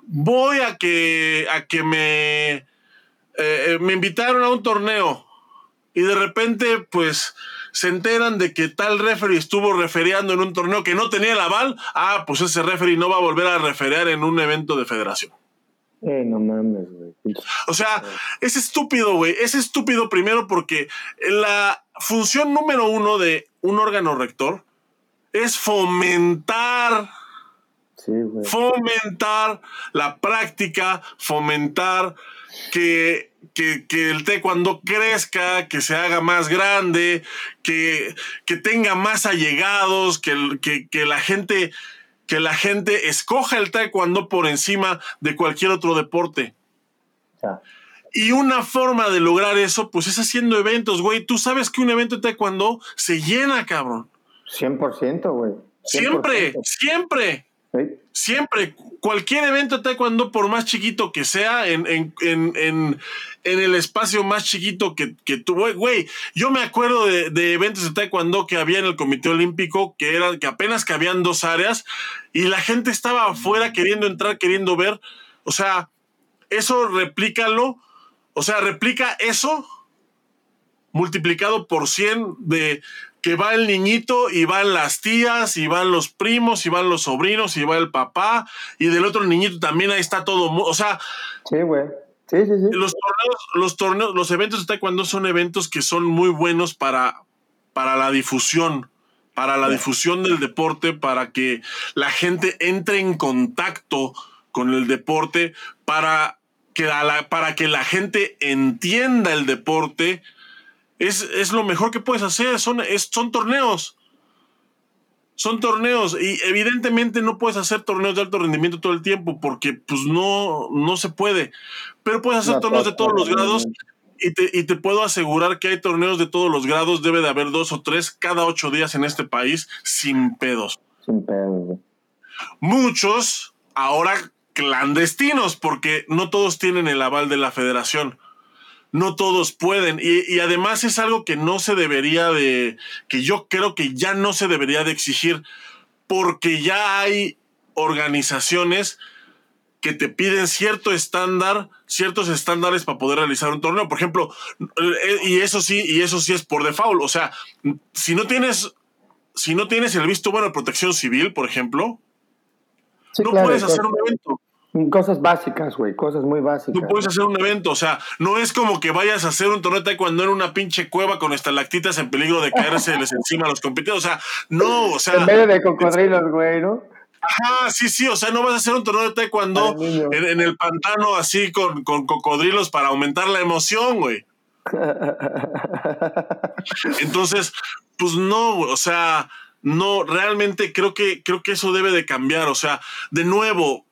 A: voy a que, a que me, eh, eh, me invitaron a un torneo y de repente, pues, se enteran de que tal referee estuvo referiando en un torneo que no tenía el aval. Ah, pues ese referee no va a volver a referear en un evento de federación.
B: Eh, no mames, güey.
A: O sea, es estúpido, güey. Es estúpido primero porque la función número uno de un órgano rector es fomentar. fomentar la práctica, fomentar que, que, que, el taekwondo crezca, que se haga más grande, que, que tenga más allegados, que, que, que la gente que la gente escoja el taekwondo por encima de cualquier otro deporte. Y una forma de lograr eso, pues es haciendo eventos, güey. Tú sabes que un evento de taekwondo se llena, cabrón.
B: 100%, güey.
A: Siempre, siempre. Siempre, cualquier evento de taekwondo, por más chiquito que sea, en, en, en, en, el espacio más chiquito que, que tuvo, güey, yo me acuerdo de, de, eventos de taekwondo que había en el Comité Olímpico, que eran, que apenas cabían dos áreas, y la gente estaba afuera queriendo entrar, queriendo ver. O sea, eso replícalo, o sea, replica eso multiplicado por 100 de que va el niñito y van las tías y van los primos y van los sobrinos y va el papá y del otro niñito también ahí está todo, o sea,
B: sí, güey. Sí, sí, sí.
A: Los torneos, los torneos, los eventos de taekwondo son eventos que son muy buenos para, para la difusión, para la difusión del deporte, para que la gente entre en contacto con el deporte, para que, la, para que la gente entienda el deporte, es, lo mejor que puedes hacer, son, son torneos. son torneos y evidentemente no puedes hacer torneos de alto rendimiento todo el tiempo porque pues no, no se puede. Pero puedes hacer torneos de todos los grados y te, y te, puedo asegurar que hay torneos de todos los grados, debe de haber dos o tres cada ocho días en este país sin pedos.
B: Sin pedos.
A: Muchos ahora clandestinos porque no todos tienen el aval de la federación no todos pueden. Y, además es algo que no se debería de, que yo creo que ya no se debería de exigir, porque ya hay organizaciones que te piden cierto estándar, ciertos estándares para poder realizar un torneo. Por ejemplo, eh, y eso sí, y eso sí es por default. O sea, si no tienes, si no tienes el visto bueno de protección civil, por ejemplo, no puedes hacer un evento.
B: Cosas básicas, güey, cosas muy básicas.
A: Tú puedes hacer un evento, o sea, no es como que vayas a hacer un torneo cuando en una pinche cueva con estalactitas en peligro de caerse encima a los competidores. O sea, no, o sea.
B: En vez de cocodrilos, güey, ¿no?
A: Ajá, sí, sí, o sea, no vas a hacer un torneo de taekwondo en, en, el pantano así con, con cocodrilos para aumentar la emoción, güey. Entonces, pues no, o sea, no, realmente creo que, creo que eso debe de cambiar. O sea, de nuevo,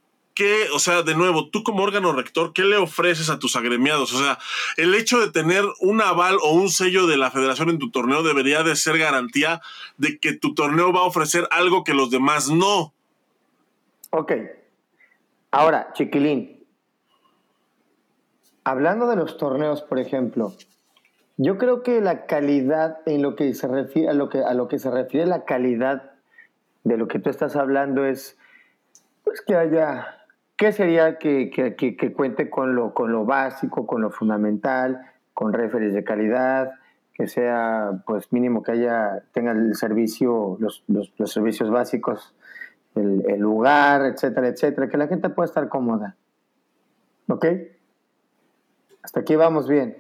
A: o sea, de nuevo, tú como órgano rector, ¿qué le ofreces a tus agremiados? O sea, el hecho de tener un aval o un sello de la federación en tu torneo debería de ser garantía de que tu torneo va a ofrecer algo que los demás no.
B: Ok. Ahora, chiquilín, hablando de los torneos, por ejemplo, yo creo que la calidad en lo que se refiere a lo que a lo que se refiere la calidad de lo que tú estás hablando es pues que haya ¿Qué sería que, cuente con lo, con lo básico, con lo fundamental, con referees de calidad, que sea pues mínimo que haya, tenga el servicio, los, servicios básicos, el, el, lugar, etcétera, etcétera, que la gente pueda estar cómoda. ¿Ok? Hasta aquí vamos bien.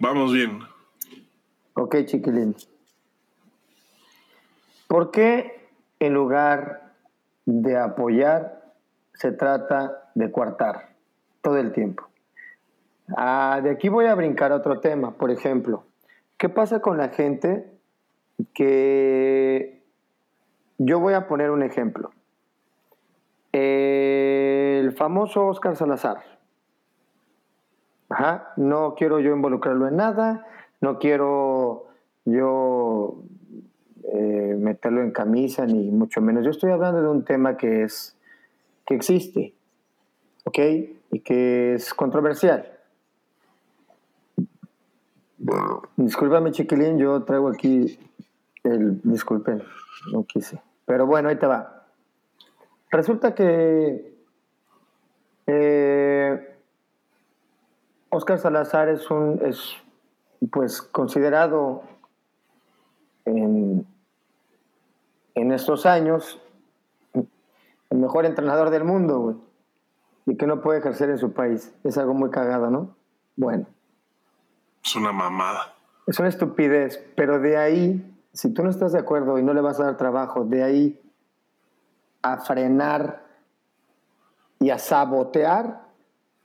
A: Vamos bien.
B: Ok, chiquilín. ¿Por qué en lugar de apoyar se trata de coartar todo el tiempo. Ah, de aquí voy a brincar a otro tema, por ejemplo, ¿qué pasa con la gente que... Yo voy a poner un ejemplo. El famoso Oscar Salazar. Ajá, no quiero yo involucrarlo en nada, no quiero yo eh, meterlo en camisa, ni mucho menos. Yo estoy hablando de un tema que es que existe, ¿ok? Y que es controversial. Discúlpame, chiquilín, yo traigo aquí el. Disculpen, no quise. Pero bueno, ahí te va. Resulta que. Eh, Oscar Salazar es un. es pues considerado en, en estos años el mejor entrenador del mundo, güey. Y que no puede ejercer en su país. Es algo muy cagado, ¿no? Bueno.
A: Es una mamada.
B: Es una estupidez, pero de ahí, si tú no estás de acuerdo y no le vas a dar trabajo, de ahí a frenar y a sabotear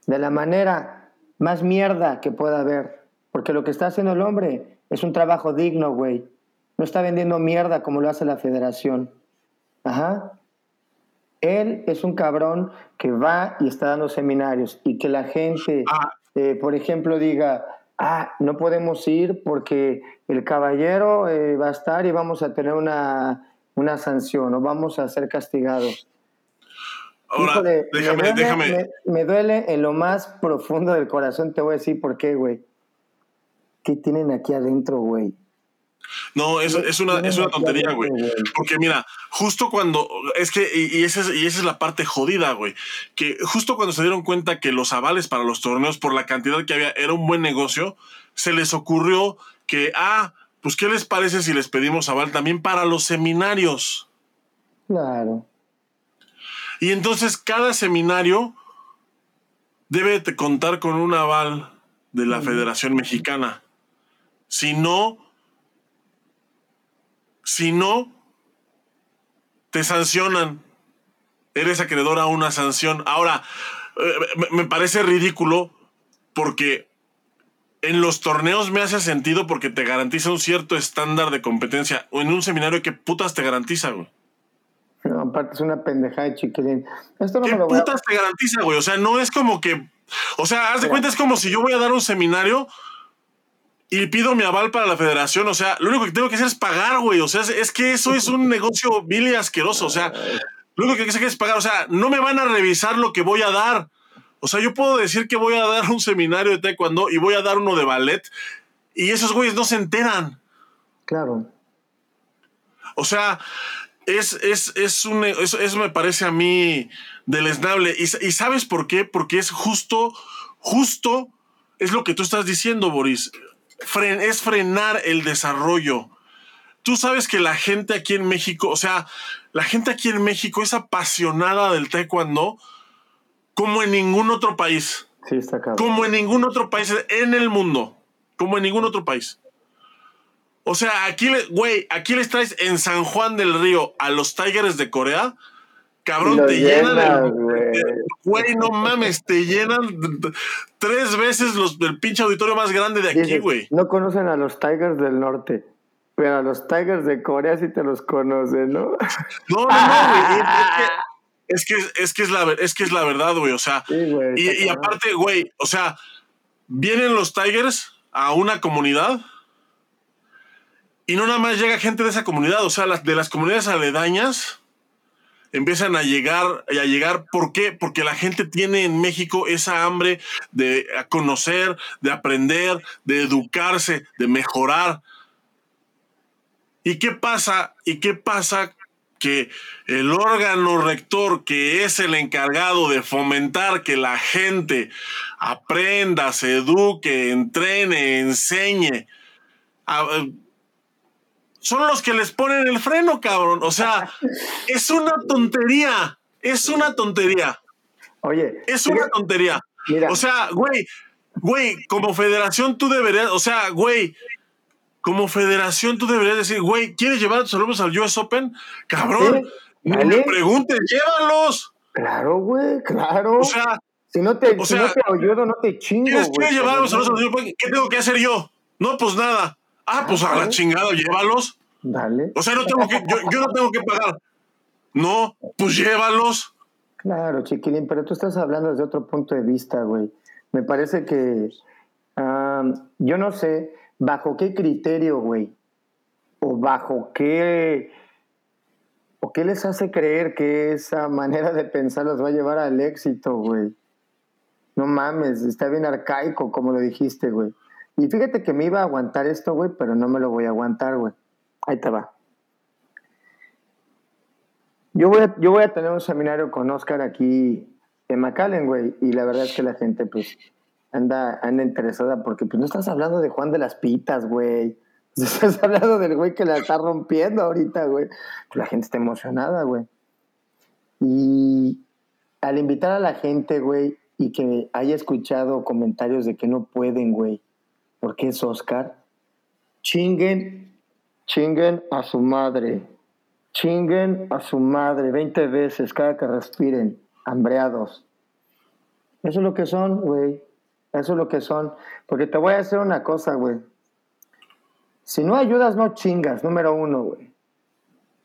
B: de la manera más mierda que pueda haber. Porque lo que está haciendo el hombre es un trabajo digno, güey. No está vendiendo mierda como lo hace la federación. Ajá. Él es un cabrón que va y está dando seminarios y que la gente, ah. eh, por ejemplo, diga, ah, no podemos ir porque el caballero eh, va a estar y vamos a tener una, una sanción o vamos a ser castigados.
A: Ahora, déjame,
B: me
A: duele, déjame.
B: Me, duele en lo más profundo del corazón, te voy a decir por qué, güey. ¿Qué tienen aquí adentro, güey?
A: No, es, es, una, es una tontería, güey. Porque mira, justo cuando, es que, y, esa es, y esa es la parte jodida, güey, que justo cuando se dieron cuenta que los avales para los torneos, por la cantidad que había, era un buen negocio, se les ocurrió que, ah, pues, ¿qué les parece si les pedimos aval también para los seminarios?
B: Claro.
A: Y entonces cada seminario debe contar con un aval de la Federación Mexicana. Si no, si no, te sancionan. Eres acreedor a una sanción. Ahora, eh, me parece ridículo porque en los torneos me hace sentido porque te garantiza un cierto estándar de competencia. O en un seminario, ¿qué putas te garantiza, güey?
B: Aparte es una pendejada de chiquilín. Esto no
A: ¿Qué
B: me lo voy a...
A: putas te garantiza, güey? O sea, no es como que. O sea, haz de cuenta, es como si yo voy a dar un seminario y pido mi aval para la federación. O sea, lo único que tengo que hacer es pagar, güey. O sea, es, es que eso es un negocio vil y asqueroso. O sea, lo único que hay que hacer es pagar. O sea, no me van a revisar lo que voy a dar. O sea, yo puedo decir que voy a dar un seminario de taekwondo y voy a dar uno de ballet y esos güeyes no se enteran.
B: Claro.
A: O sea, es, es, es un, eso, eso me parece a mí deleznable. ¿Y, ¿Y sabes por qué? Porque es justo, justo, es lo que tú estás diciendo, Boris. Fren, es frenar el desarrollo. Tú sabes que la gente aquí en México, o sea, la gente aquí en México es apasionada del taekwondo como en ningún otro país.
B: Sí, está cabrón.
A: Como en ningún otro país en el mundo. Como en ningún otro país. O sea, aquí, le- güey, aquí les traes en San Juan del Río a los Tigers de Corea. Cabrón, te llenan el.
B: güey.
A: Güey, no mames, te llenan tres veces los, el pinche auditorio más grande de aquí, güey.
B: no conocen a los Tigers del Norte, pero a los Tigers de Corea sí te los conocen, ¿no?
A: No, no, no, güey. Es que es, que, es, que es, la, es que es la verdad, güey. O sea,
B: Sí, güey.
A: y, aparte, güey, o sea, vienen los Tigers a una comunidad y no nada más llega gente de esa comunidad, o sea, las, de las comunidades aledañas empiezan a llegar, a llegar, ¿por qué? Porque la gente tiene en México esa hambre de conocer, de aprender, de educarse, de mejorar. ¿Y qué pasa? ¿Y qué pasa que el órgano rector, que es el encargado de fomentar que la gente aprenda, se eduque, entrene, enseñe, son los que les ponen el freno, cabrón. O sea, es una tontería. Es una tontería.
B: Oye,
A: Es una tontería.
B: Mira.
A: O sea, güey, güey, como federación tú deberías, o sea, güey, como federación tú deberías decir, güey, ¿quieres llevar a tus alumnos al US Open? Cabrón,
B: Sí,
A: no
B: dale.
A: me preguntes, llévalos.
B: claro, güey, claro.
A: O sea,
B: si no te,
A: o
B: si
A: sea,
B: no te ayudo, no te chingo,
A: ¿quieres,
B: güey.
A: quieres llevar a los alumnos al US Open? ¿Qué tengo que hacer yo? No, pues nada. Ah, pues a la chingada, llévalos.
B: Dale.
A: O sea, no tengo que, yo, yo no tengo que pagar. No, pues llévalos.
B: Claro, chiquilín, pero tú estás hablando desde otro punto de vista, güey. Me parece que am, yo no sé bajo qué criterio, güey, o bajo qué o qué les hace creer que esa manera de pensar los va a llevar al éxito, güey. No mames, está bien arcaico, como lo dijiste, güey. Y fíjate que me iba a aguantar esto, güey, pero no me lo voy a aguantar, güey. Ahí te va. Yo voy, a, yo voy a tener un seminario con Oscar aquí en McAllen, güey, y la verdad es que la gente, pues, anda, anda interesada porque, pues, no estás hablando de Juan de las Pitas, güey. Estás hablando del güey que la está rompiendo ahorita, güey. Pues la gente está emocionada, güey. Y al invitar a la gente, güey, y que haya escuchado comentarios de que no pueden, güey, porque es Oscar, chinguen, chinguen a su madre. Chinguen a su madre 20 veces cada que respiren, hambreados. Eso es lo que son, güey. Eso es lo que son. Porque te voy a hacer una cosa, güey. Si no ayudas, no chingas, número uno, güey.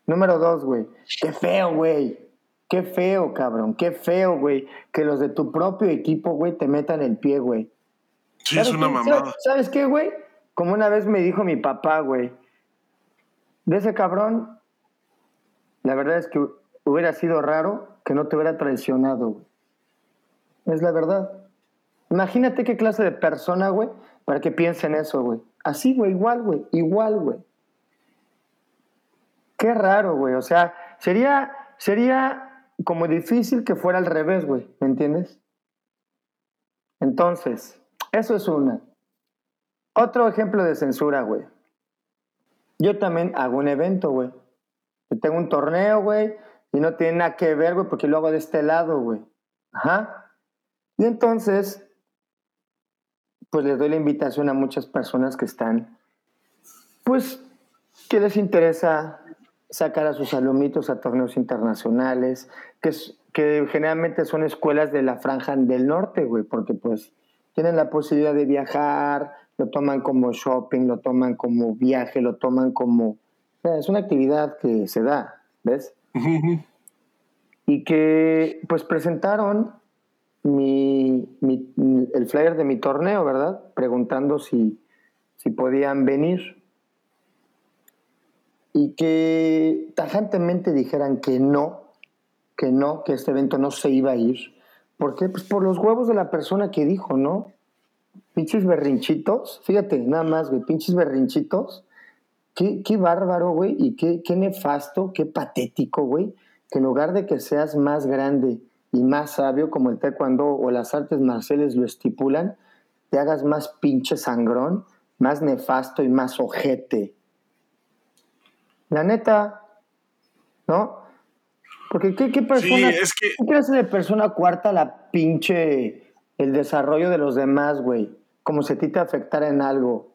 B: Número dos, güey. Qué feo, güey. Qué feo, cabrón. Qué feo, güey. Que los de tu propio equipo, güey, te metan el pie, güey.
A: Sí, es
B: ¿Sabes
A: una
B: qué?
A: mamada.
B: ¿Sabes- ¿Sabes qué, güey? Como una vez me dijo mi papá, güey. De ese cabrón, la verdad es que hubiera sido raro que no te hubiera traicionado, güey. Es la verdad. Imagínate qué clase de persona, güey, para que piensen eso, güey. Así, güey, igual, güey. Igual, güey. Qué raro, güey. O sea, sería, sería como difícil que fuera al revés, güey. ¿Me entiendes? Entonces, eso es una. Otro ejemplo de censura, güey. Yo también hago un evento, güey. Yo tengo un torneo, güey, y no tiene nada que ver, güey, porque lo hago de este lado, güey. Ajá. Y entonces, pues les doy la invitación a muchas personas que están, pues, que les interesa sacar a sus alumnitos a torneos internacionales, que, que generalmente son escuelas de la franja del norte, güey, porque pues tienen la posibilidad de viajar, lo toman como shopping, lo toman como viaje, lo toman como... sea, es una actividad que se da, ¿ves? Y que pues presentaron mi, el flyer de mi torneo, ¿verdad? Preguntando si, si podían venir. Y que tajantemente dijeran que no, que no, que este evento no se iba a ir. ¿Por qué? Pues por los huevos de la persona que dijo, ¿no? Pinches berrinchitos, fíjate, nada más, güey, pinches berrinchitos. Qué, qué bárbaro, güey, y qué, qué nefasto, qué patético, güey, que en lugar de que seas más grande y más sabio como el taekwondo o las artes marciales lo estipulan, te hagas más pinche sangrón, más nefasto y más ojete. La neta, ¿no? Porque ¿qué, qué persona,
A: sí, es que...
B: ¿qué clase de persona cuarta la pinche el desarrollo de los demás, güey? Como si a ti te afectara en algo.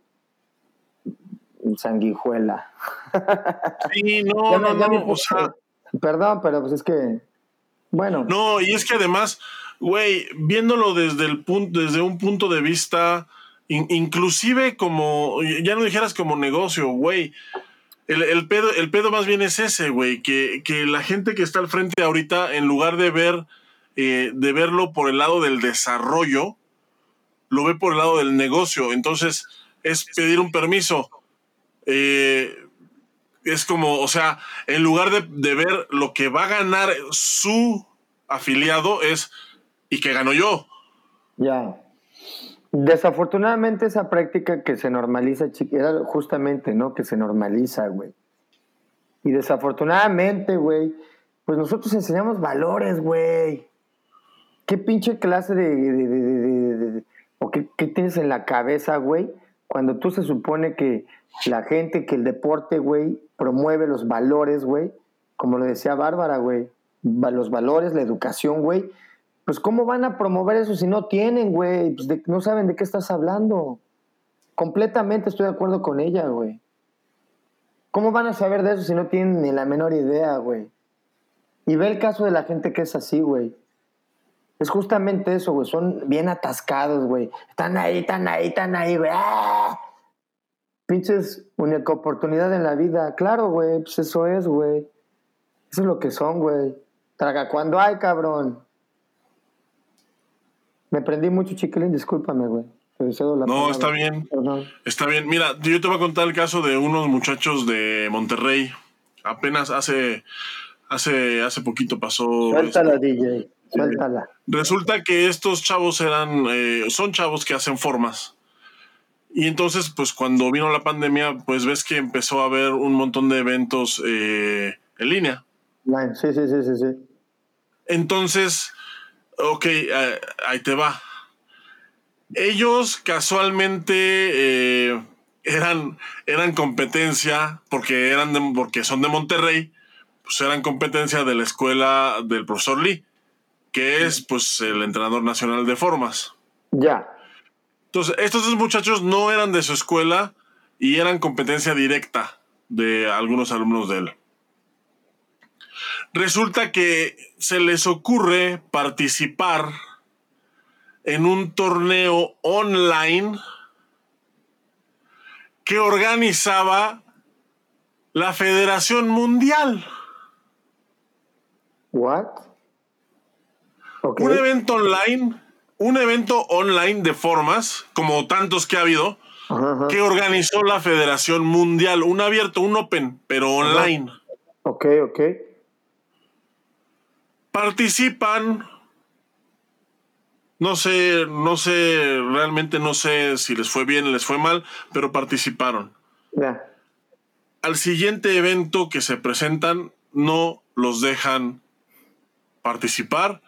B: Sanguijuela.
A: Sí, no, no, no, o sea...
B: Perdón, pero pues es que bueno.
A: No, y es que además, güey, viéndolo desde, el punto, desde un punto de vista, inclusive como, ya no dijeras como negocio, güey. El, pedo, el pedo más bien es ese, güey, que, que, la gente que está al frente ahorita, en lugar de ver, eh, de verlo por el lado del desarrollo, lo ve por el lado del negocio. Entonces, es pedir un permiso. Eh, es como, o sea, en lugar de, ver lo que va a ganar su afiliado, es y que gano yo.
B: Ya. Desafortunadamente esa práctica que se normaliza, era justamente, ¿no? Que se normaliza, güey. Y desafortunadamente, güey, pues nosotros enseñamos valores, güey. ¿Qué pinche clase de... o qué, qué, tienes en la cabeza, güey? Cuando tú se supone que la gente, que el deporte, güey, promueve los valores, güey, como lo decía Bárbara, güey, los valores, la educación, güey, pues ¿cómo van a promover eso si no tienen, güey? Pues no saben de qué estás hablando. Completamente estoy de acuerdo con ella, güey. ¿Cómo van a saber de eso si no tienen ni la menor idea, güey? Y ve el caso de la gente que es así, güey. Es justamente eso, güey. Son bien atascados, güey. Están ahí, están ahí, están ahí, güey. ¡Ah! pinches única oportunidad en la vida. Claro, güey, pues eso es, güey. Eso es lo que son, güey. Traga cuando hay, cabrón. Me prendí mucho, chiquilín, discúlpame, güey.
A: No, está bien. Está bien. Mira, yo te voy a contar el caso de unos muchachos de Monterrey. Apenas hace, hace, hace poquito pasó.
B: Suéltala, DJ. Suéltala.
A: Resulta que estos chavos eran, eh, son chavos que hacen formas. Y entonces, pues cuando vino la pandemia, pues ves que empezó a haber un montón de eventos eh, en línea.
B: Sí, sí, sí, sí, sí.
A: Entonces, ok, eh, ahí te va. Ellos casualmente eh, eran, eran competencia, porque, eran porque son de Monterrey, pues eran competencia de la escuela del profesor Lee, que es pues el entrenador nacional de formas.
B: Ya.
A: Entonces, estos dos muchachos no eran de su escuela y eran competencia directa de algunos alumnos de él. Resulta que se les ocurre participar en un torneo online que organizaba la Federación Mundial.
B: What?
A: Un evento online un evento online de formas, como tantos que ha habido, que organizó la Federación Mundial, un abierto, un open, pero online.
B: Ok, ok.
A: Participan, no sé, no sé, realmente no sé si les fue bien, les fue mal, pero participaron. Al siguiente evento que se presentan, no los dejan participar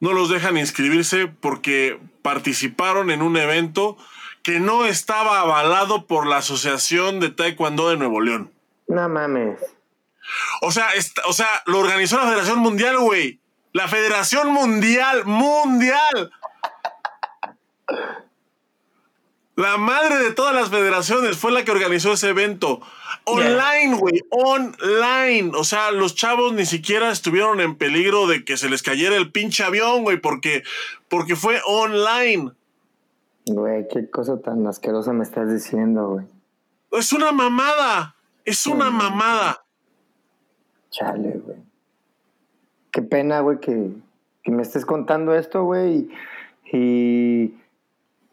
A: no los dejan inscribirse porque participaron en un evento que no estaba avalado por la Asociación de Taekwondo de Nuevo León.
B: No mames.
A: O sea, o sea, lo organizó la Federación Mundial, güey. La Federación Mundial, Mundial. La madre de todas las federaciones fue la que organizó ese evento. Online, güey, online. O sea, los chavos ni siquiera estuvieron en peligro de que se les cayera el pinche avión, güey, porque, porque fue online.
B: Güey, qué cosa tan asquerosa me estás diciendo, güey.
A: Es una mamada. Es una mamada.
B: Chale, güey. qué pena, güey, que, me estés contando esto, güey. Y,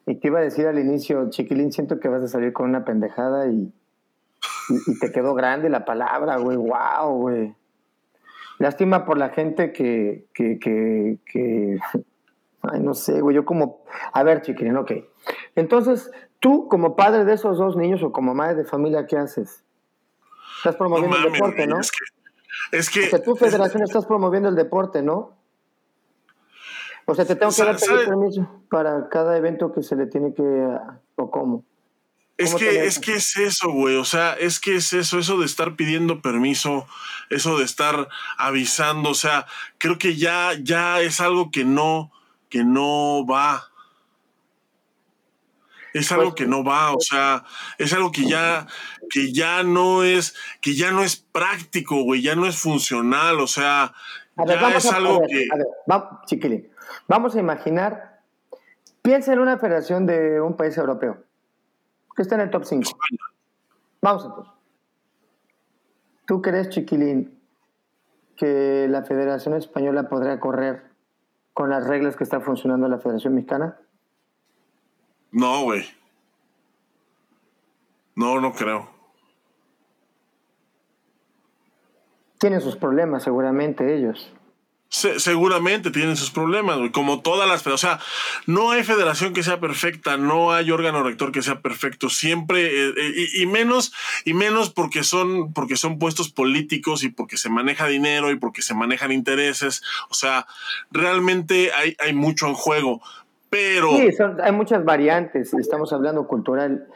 B: y, te iba a decir al inicio, chiquilín, siento que vas a salir con una pendejada y, y, te quedó grande la palabra, güey. Wow, güey. Lástima por la gente que, que, que, que Ay, no sé, güey, yo como... A ver, chiquilín, ok. Entonces, tú como padre de esos dos niños o como madre de familia, ¿qué haces? Estás promoviendo el deporte, ¿no?
A: Es que... Es que
B: o sea, tu federación estás promoviendo el deporte, ¿no? O sea, te tengo que dar permiso para cada evento que se le tiene que... ¿O cómo?
A: Es que, es que es eso, güey. O sea, es que es eso, eso de estar pidiendo permiso, eso de estar avisando. O sea, creo que ya, ya es algo que no, que no va. Es algo pues que no va, o sea, es algo que ya, que ya no es, que ya no es práctico, güey, ya no es funcional, o sea, ya es algo que.
B: A ver, vamos, chiquilín, vamos a imaginar, piensa en una federación de un país europeo que está en el top 5. Vamos entonces. ¿Tú crees, chiquilín, que la Federación Española podría correr con las reglas que está funcionando la Federación Mexicana?
A: No, güey. No, no creo.
B: Tienen sus problemas, seguramente ellos
A: seguramente tienen sus problemas, como todas las, o sea, no hay federación que sea perfecta, no hay órgano rector que sea perfecto, siempre eh, eh, y, menos y menos porque son porque son puestos políticos y porque se maneja dinero y porque se manejan intereses, o sea, realmente hay, hay mucho en juego, pero
B: sí, hay muchas variantes, estamos hablando cultural.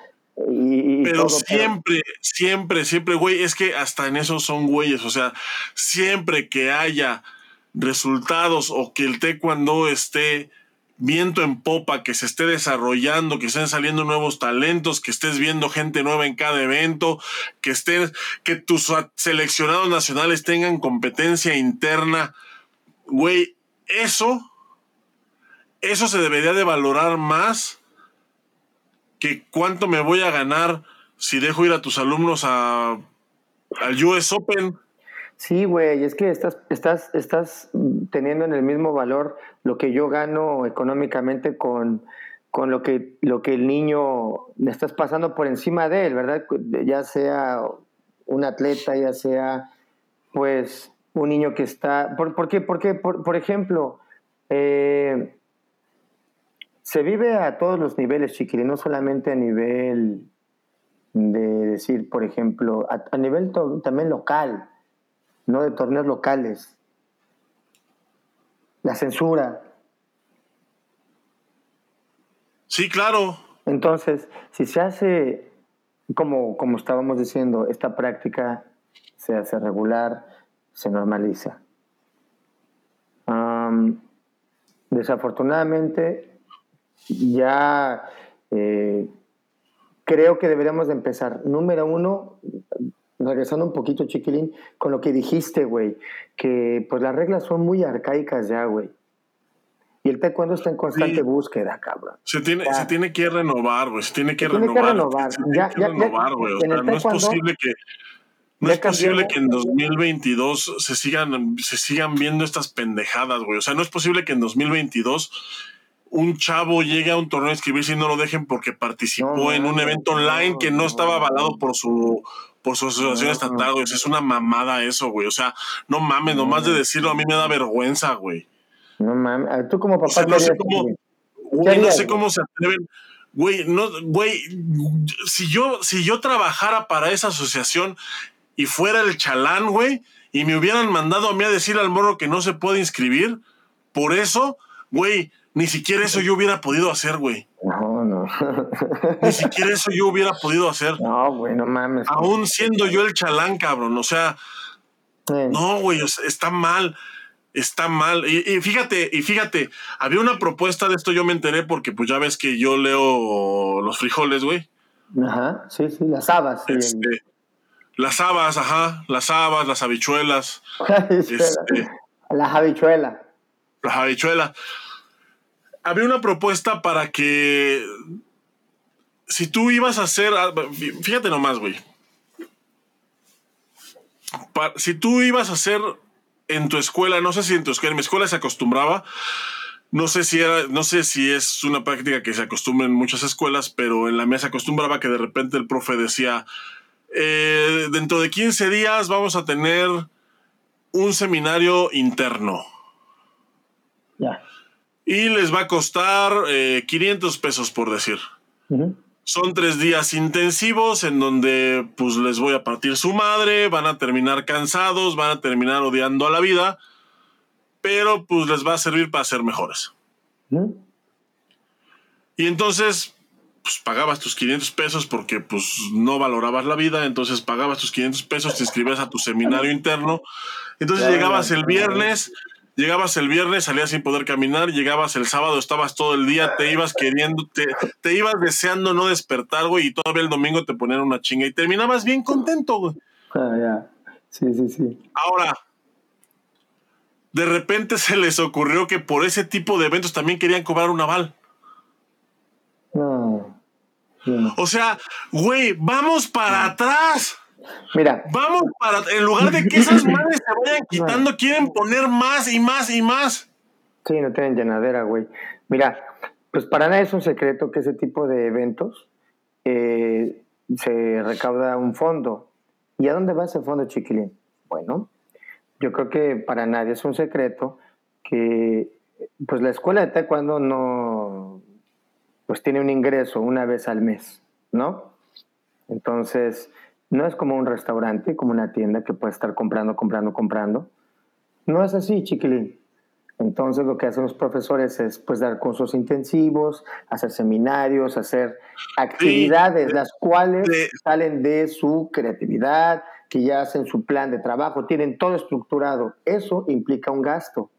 B: Y,
A: pero siempre, siempre, siempre, güey, es que hasta en eso son güeyes, o sea, siempre que haya resultados o que el taekwondo esté viento en popa, que se esté desarrollando, que estén saliendo nuevos talentos, que estés viendo gente nueva en cada evento, que estén, que tus seleccionados nacionales tengan competencia interna. Güey, eso, eso se debería de valorar más que cuánto me voy a ganar si dejo ir a tus alumnos a, al US Open.
B: Sí, güey, es que estás, estás, estás teniendo en el mismo valor lo que yo gano económicamente con, con lo, que, lo que el niño estás pasando por encima de él, ¿verdad? Ya sea un atleta, ya sea pues un niño que está... ¿Por, por qué? Porque, por, por ejemplo, eh, se vive a todos los niveles, chiquili, no solamente a nivel de decir, por ejemplo, a, a nivel también local no de torneos locales. La censura.
A: Sí, claro.
B: Entonces, si se hace, como, como estábamos diciendo, esta práctica se hace regular, se normaliza. desafortunadamente, ya eh, creo que deberíamos de empezar. Número uno, regresando un poquito, chiquilín, con lo que dijiste, güey, que pues las reglas son muy arcaicas ya, güey. Y el taekwondo está en constante búsqueda, cabrón.
A: Se tiene, se tiene que renovar, güey. Se tiene que renovar. Que renovar. Se tiene que renovar, güey. O sea, no es posible que. No es posible que en 2022 se sigan, se sigan viendo estas pendejadas, güey. O sea, no es posible que en 2022 un chavo llegue a un torneo a inscribirse y no lo dejen porque participó en un evento online que no estaba avalado por su por su asociación estatal, güey. Es una mamada eso, güey. O sea, no mames, nomás de decirlo a mí me da vergüenza, güey.
B: No mames, tú como papá.
A: no sé cómo, güey, no sé cómo se atreven. Güey, no, güey, si yo, si yo trabajara para esa asociación y fuera el chalán, güey, y me hubieran mandado a mí a decir al morro que no se puede inscribir, por eso, güey, ni siquiera eso yo hubiera podido hacer, güey.
B: No, no.
A: Ni siquiera eso yo hubiera podido hacer.
B: No, güey, no mames.
A: Aún siendo yo el chalán, cabrón. O sea, no, güey, está mal. Está mal. Y, fíjate, y fíjate, había una propuesta de esto, yo me enteré porque pues ya ves que yo leo los frijoles, güey.
B: Ajá, sí, sí, las habas.
A: Este, las habas, ajá, las habas, las habichuelas.
B: este, las habichuelas.
A: Las habichuelas había una propuesta para que si tú ibas a hacer, fíjate nomás, güey. Si tú ibas a hacer en tu escuela, no sé si en tu escuela, en mi escuela se acostumbraba, no sé si era, no sé si es una práctica que se acostumbra en muchas escuelas, pero en la mesa acostumbraba que de repente el profe decía, eh, dentro de 15 días vamos a tener un seminario interno.
B: Ya.
A: Y les va a costar 500 eh, pesos, por decir. Son tres días intensivos en donde pues les voy a partir su madre, van a terminar cansados, van a terminar odiando a la vida, pero pues les va a servir para ser mejores. Y entonces, pues pagabas tus 500 pesos porque pues no valorabas la vida, entonces pagabas tus 500 pesos, te inscribías a tu seminario interno, entonces llegabas el viernes, llegabas el viernes, salías sin poder caminar, llegabas el sábado, estabas todo el día, te ibas queriendo, te, ibas deseando no despertar, güey, y todavía el domingo te ponían una chinga y terminabas bien contento, güey.
B: Ah, ya. Sí, sí, sí.
A: Ahora, de repente se les ocurrió que por ese tipo de eventos también querían cobrar un aval.
B: No.
A: O sea, güey, vamos para atrás.
B: Mira.
A: Vamos para. En lugar de que esas madres se vayan quitando, quieren poner más y más y más.
B: Sí, no tienen llenadera, güey. Mira, pues para nada es un secreto que ese tipo de eventos eh, se recauda un fondo. ¿Y a dónde va ese fondo, chiquilín? Bueno, yo creo que para nadie es un secreto que pues la escuela de taekwondo no pues tiene un ingreso una vez al mes, ¿no? Entonces, no es como un restaurante, como una tienda que puede estar comprando, comprando, comprando. No es así, chiquilín. Entonces lo que hacen los profesores es pues dar cursos intensivos, hacer seminarios, hacer actividades, las cuales salen de su creatividad, que ya hacen su plan de trabajo, tienen todo estructurado. Eso implica un gasto.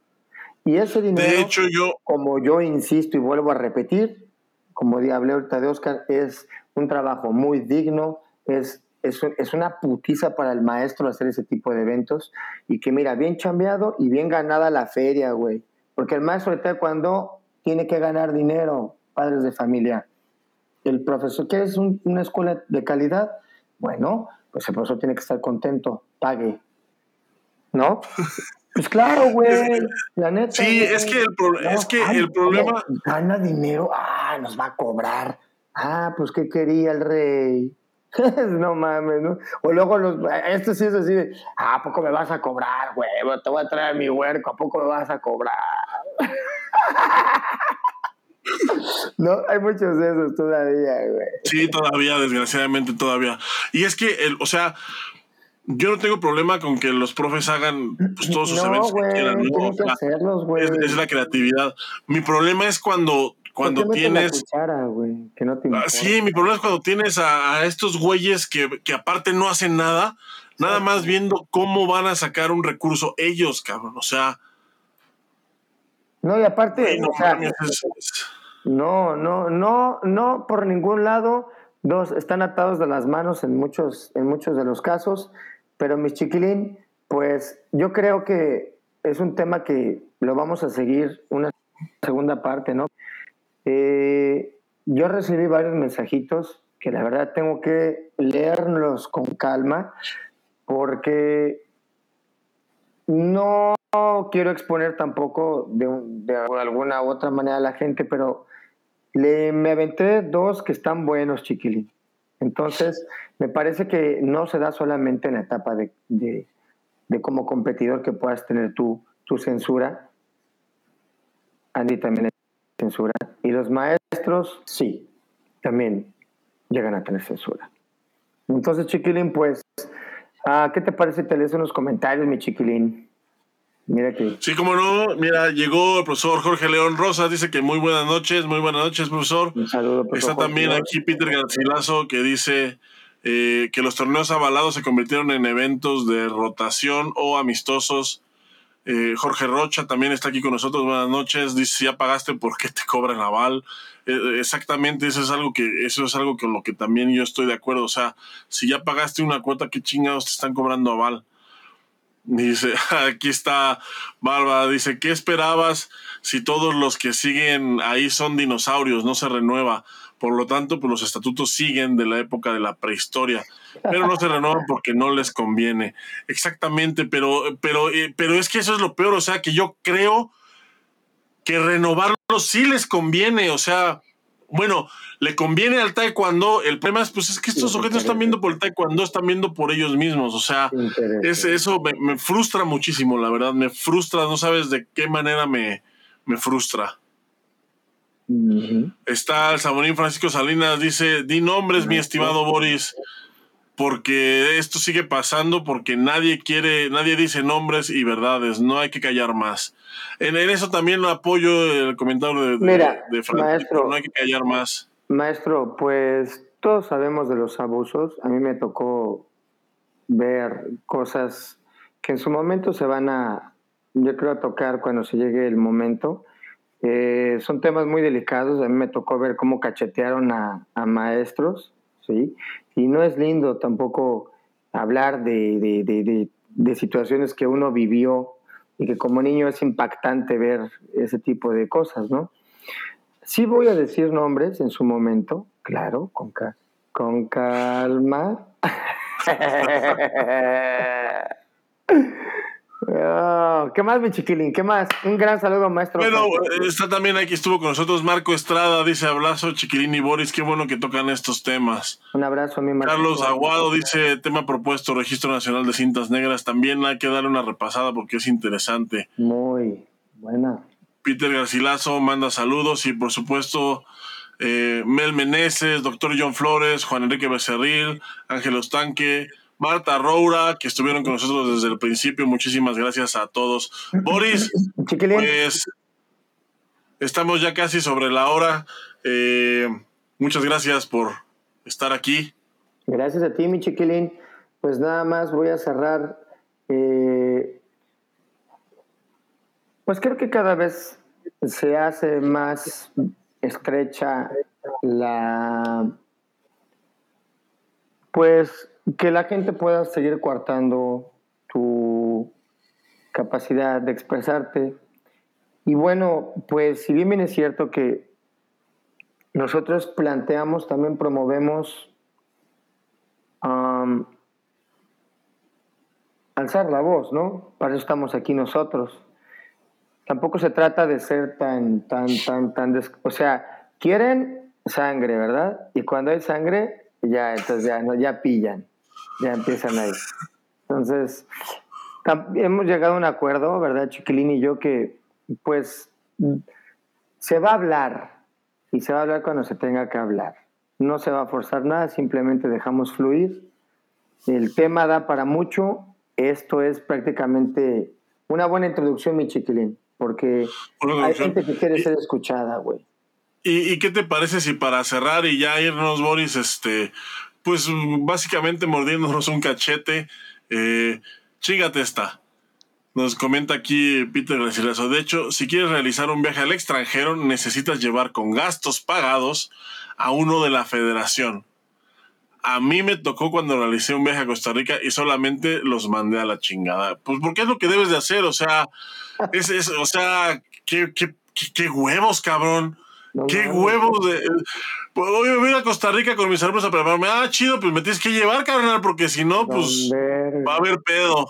B: Y ese dinero,
A: de hecho, yo...
B: como yo insisto y vuelvo a repetir, como hablé ahorita de Oscar, es un trabajo muy digno, es, es, es, una putiza para el maestro hacer ese tipo de eventos y que mira, bien chambeado y bien ganada la feria, güey. Porque el maestro de cuando tiene que ganar dinero, padres de familia. El profesor, ¿quieres una escuela de calidad? Bueno, pues el profesor tiene que estar contento, pague. ¿No? Pues claro, güey, la neta.
A: Sí, es que el, es que el problema.
B: Gana dinero, ah, nos va a cobrar. Ah, pues ¿qué quería el rey? no mames, ¿no? O luego los, esto sí es así de, ah, ¿a poco me vas a cobrar, güey? Te voy a traer mi huerco, ¿a poco me vas a cobrar? no, hay muchos de esos todavía, güey.
A: Sí, todavía, desgraciadamente todavía. Y es que, el, o sea, yo no tengo problema con que los profes hagan pues, todos sus eventos que quieran. ¿no?
B: Que hacerlos, güey.
A: Es, la creatividad. Mi problema es cuando, cuando tienes.
B: que no te
A: ah, sí, mi problema es cuando tienes a, estos güeyes que, que, aparte no hacen nada, nada más viendo cómo van a sacar un recurso ellos, cabrón. O sea.
B: No, y aparte. no, no, no, no, por ningún lado. Dos, están atados de las manos en muchos, en muchos de los casos. Pero mis chiquilín, pues yo creo que es un tema que lo vamos a seguir una segunda parte, ¿no? Eh, yo recibí varios mensajitos que la verdad tengo que leerlos con calma porque no quiero exponer tampoco de, alguna u otra manera a la gente, pero le, me aventé dos que están buenos, chiquilín. Entonces, me parece que no se da solamente en la etapa de, de, como competidor que puedas tener tu, tu censura. Andy también es censura. Y los maestros, sí, también llegan a tener censura. Entonces, chiquilín, pues, ah, ¿qué te parece? Te lees unos comentarios, mi chiquilín. Mira que.
A: Sí, como no. Mira, llegó el profesor Jorge León Rosas, dice que muy buenas noches, muy buenas noches, profesor.
B: Un saludo,
A: profesor Está también aquí Peter Garcilaso que dice eh, que los torneos avalados se convirtieron en eventos de rotación o amistosos. Eh, Jorge Rocha también está aquí con nosotros. Buenas noches. Dice si ya pagaste, ¿por qué te cobran aval? Eh, exactamente, eso es algo que eso es algo con lo que también yo estoy de acuerdo. O sea, si ya pagaste una cuota, ¿qué chingados te están cobrando aval? Dice, aquí está Barba, dice, ¿qué esperabas si todos los que siguen ahí son dinosaurios, no se renueva? Por lo tanto, pues los estatutos siguen de la época de la prehistoria, pero no se renuevan porque no les conviene. Exactamente, pero, pero, eh, pero es que eso es lo peor, o sea, que yo creo que renovarlos sí les conviene, o sea, bueno, le conviene al taekwondo. El problema es, pues, es que estos sujetos están viendo por el taekwondo, están viendo por ellos mismos. O sea, es, eso me, frustra muchísimo, la verdad. Me frustra, no sabes de qué manera me, me frustra. Está el Sabonín Francisco Salinas, dice, di nombres, mi estimado Boris, porque esto sigue pasando, porque nadie quiere, nadie dice nombres y verdades, no hay que callar más. En, eso también apoyo el comentario de,
B: Mira, maestro,
A: no hay que callar más.
B: Maestro, pues todos sabemos de los abusos. A mí me tocó ver cosas que en su momento se van a, yo creo, a tocar cuando se llegue el momento. Eh, son temas muy delicados. A mí me tocó ver cómo cachetearon a, maestros, ¿sí? Y no es lindo tampoco hablar de, de, de situaciones que uno vivió y que como niño es impactante ver ese tipo de cosas, ¿no? Sí voy a decir nombres en su momento, claro, con, con calma. Oh, ¿Qué más, mi chiquilín? ¿Qué más? Un gran saludo, maestro.
A: Bueno, está también aquí, estuvo con nosotros Marco Estrada, dice abrazo, chiquilín y Boris, qué bueno que tocan estos temas.
B: Un abrazo a mi
A: maestro. Carlos Aguado dice, tema propuesto, Registro Nacional de Cintas Negras, también hay que darle una repasada porque es interesante.
B: Muy buena.
A: Peter Garcilaso manda saludos y por supuesto eh, Mel Meneses, doctor John Flores, Juan Enrique Becerril, Ángel Ostanque, Marta Roura, que estuvieron con nosotros desde el principio. Muchísimas gracias a todos. Boris, pues estamos ya casi sobre la hora. Eh, muchas gracias por estar aquí.
B: Gracias a ti, mi chiquilín. Pues nada más voy a cerrar. Eh, pues creo que cada vez se hace más estrecha la pues que la gente pueda seguir coartando tu capacidad de expresarte. Y bueno, pues si bien es cierto que nosotros planteamos, también promovemos alzar la voz, ¿no? Para eso estamos aquí nosotros. Tampoco se trata de ser tan, tan, tan, tan... O sea, quieren sangre, ¿verdad? Y cuando hay sangre, ya, entonces ya, ya pillan ya empiezan ahí. Entonces, hemos llegado a un acuerdo, ¿verdad, Chiquilín y yo, que pues se va a hablar y se va a hablar cuando se tenga que hablar. No se va a forzar nada, simplemente dejamos fluir. El tema da para mucho. Esto es prácticamente una buena introducción, mi chiquilín, porque hay gente que quiere ser escuchada, güey.
A: ¿Y, ¿Y, qué te parece si para cerrar y ya irnos, Boris, este, pues básicamente mordiéndonos un cachete. Eh, chígate esta. Nos comenta aquí Peter Garcilaso. De hecho, si quieres realizar un viaje al extranjero, necesitas llevar con gastos pagados a uno de la federación. A mí me tocó cuando realicé un viaje a Costa Rica y solamente los mandé a la chingada. Pues porque es lo que debes de hacer, o sea, es, o sea, qué, qué, qué huevos, cabrón. Qué huevos de pues voy a ir a Costa Rica con mis hermanos a prepararme. Ah, chido, pues me tienes que llevar, carnal, porque si no, pues va a haber pedo.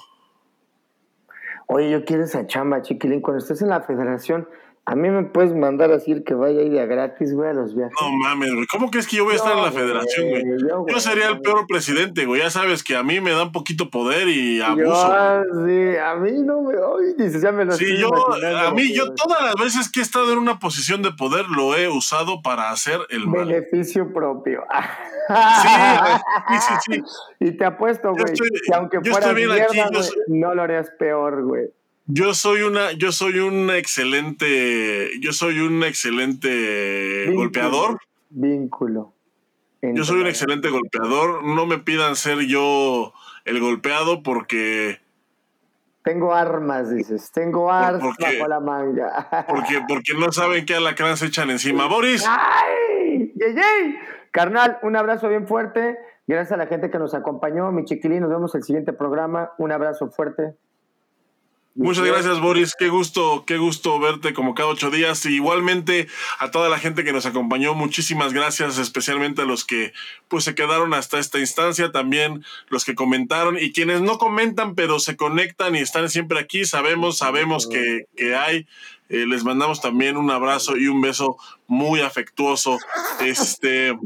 B: Oye, yo quiero esa chamba, chiquilín. Cuando estés en la federación, a mí me puedes mandar a decir que vaya ahí de gratis, güey, a los viajes.
A: No mames, güey. ¿Cómo crees que yo voy a estar en la federación, güey? Yo, sería el peor presidente, güey. Ya sabes que a mí me da un poquito poder y abuso.
B: sí, a mí no me. Oye, dices, ya me lo
A: Sí, yo, a mí, yo todas las veces que he estado en una posición de poder lo he usado para hacer el
B: mal. Beneficio propio.
A: sí, sí, sí,
B: Y te apuesto, güey, que aunque fuera mierda, no lo harías peor, güey.
A: Yo soy una, yo soy un excelente, yo soy un excelente golpeador.
B: Vínculo.
A: Yo soy un excelente golpeador. No me pidan ser yo el golpeado porque.
B: Tengo armas, dices. Tengo armas bajo la manga.
A: Porque, porque no saben qué alacrán se echan encima. Boris.
B: ¡Ay! ¡Yey, yey! Carnal, un abrazo bien fuerte. Gracias a la gente que nos acompañó. Mi chiquilín, nos vemos en el siguiente programa. Un abrazo fuerte.
A: Muchas gracias, Boris. Qué gusto, qué gusto verte como cada ocho días. Y igualmente a toda la gente que nos acompañó, muchísimas gracias, especialmente a los que pues se quedaron hasta esta instancia, también los que comentaron y quienes no comentan, pero se conectan y están siempre aquí. Sabemos, sabemos que, que hay. Eh, les mandamos también un abrazo y un beso muy afectuoso. Este.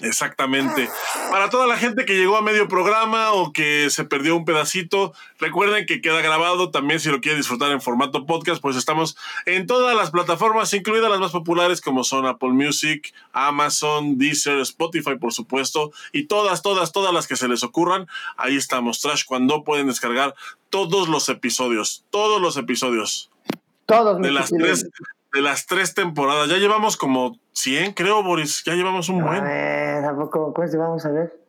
A: Exactamente. Para toda la gente que llegó a medio programa o que se perdió un pedacito, recuerden que queda grabado también si lo quieren disfrutar en formato podcast, pues estamos en todas las plataformas, incluidas las más populares como son Apple Music, Amazon, Deezer, Spotify, por supuesto, y todas, todas, todas las que se les ocurran. Ahí estamos, Trash, cuando pueden descargar todos los episodios, todos los episodios.
B: Todos
A: de las tres de las tres temporadas. Ya llevamos como 100, creo, Boris. Ya llevamos un buen.
B: A ver, tampoco, pues vamos a ver.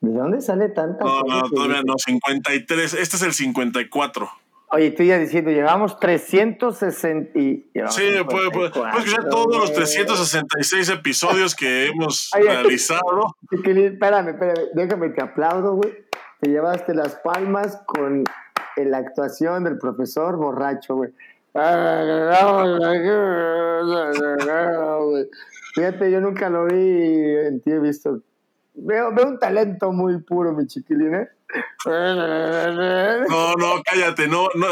B: ¿De dónde sale tanta?
A: No, no, todavía no, 53. Este es el 54.
B: Oye, estoy ya diciendo, llevamos 360 y...
A: Sí, puede, puede, puedes escuchar todos los 366 episodios que hemos realizado.
B: Espérame, espérame, déjame que aplaudo, güey. Te llevaste las palmas con la actuación del profesor borracho, güey. Fíjate, yo nunca lo vi en ti he visto. Veo, veo un talento muy puro, mi chiquilín, ¿eh?
A: No, no, cállate, no, no,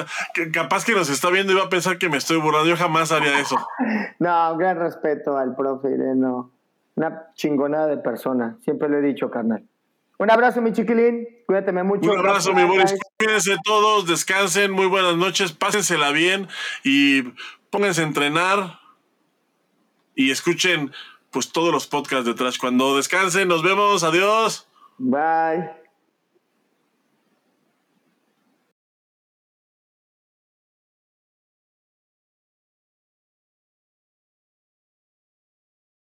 A: capaz que nos está viendo y va a pensar que me estoy burlando, yo jamás haría eso.
B: No, gran respeto al profe no. Una chingonada de persona, siempre lo he dicho, carnal. Un abrazo, mi chiquilín. Cuídate mucho.
A: Un abrazo, mi Boris. Cuídense todos, descansen, muy buenas noches, pásensela bien y pónganse a entrenar y escuchen pues todos los podcasts de Trash. Cuando descansen, nos vemos. Adiós.
B: Bye.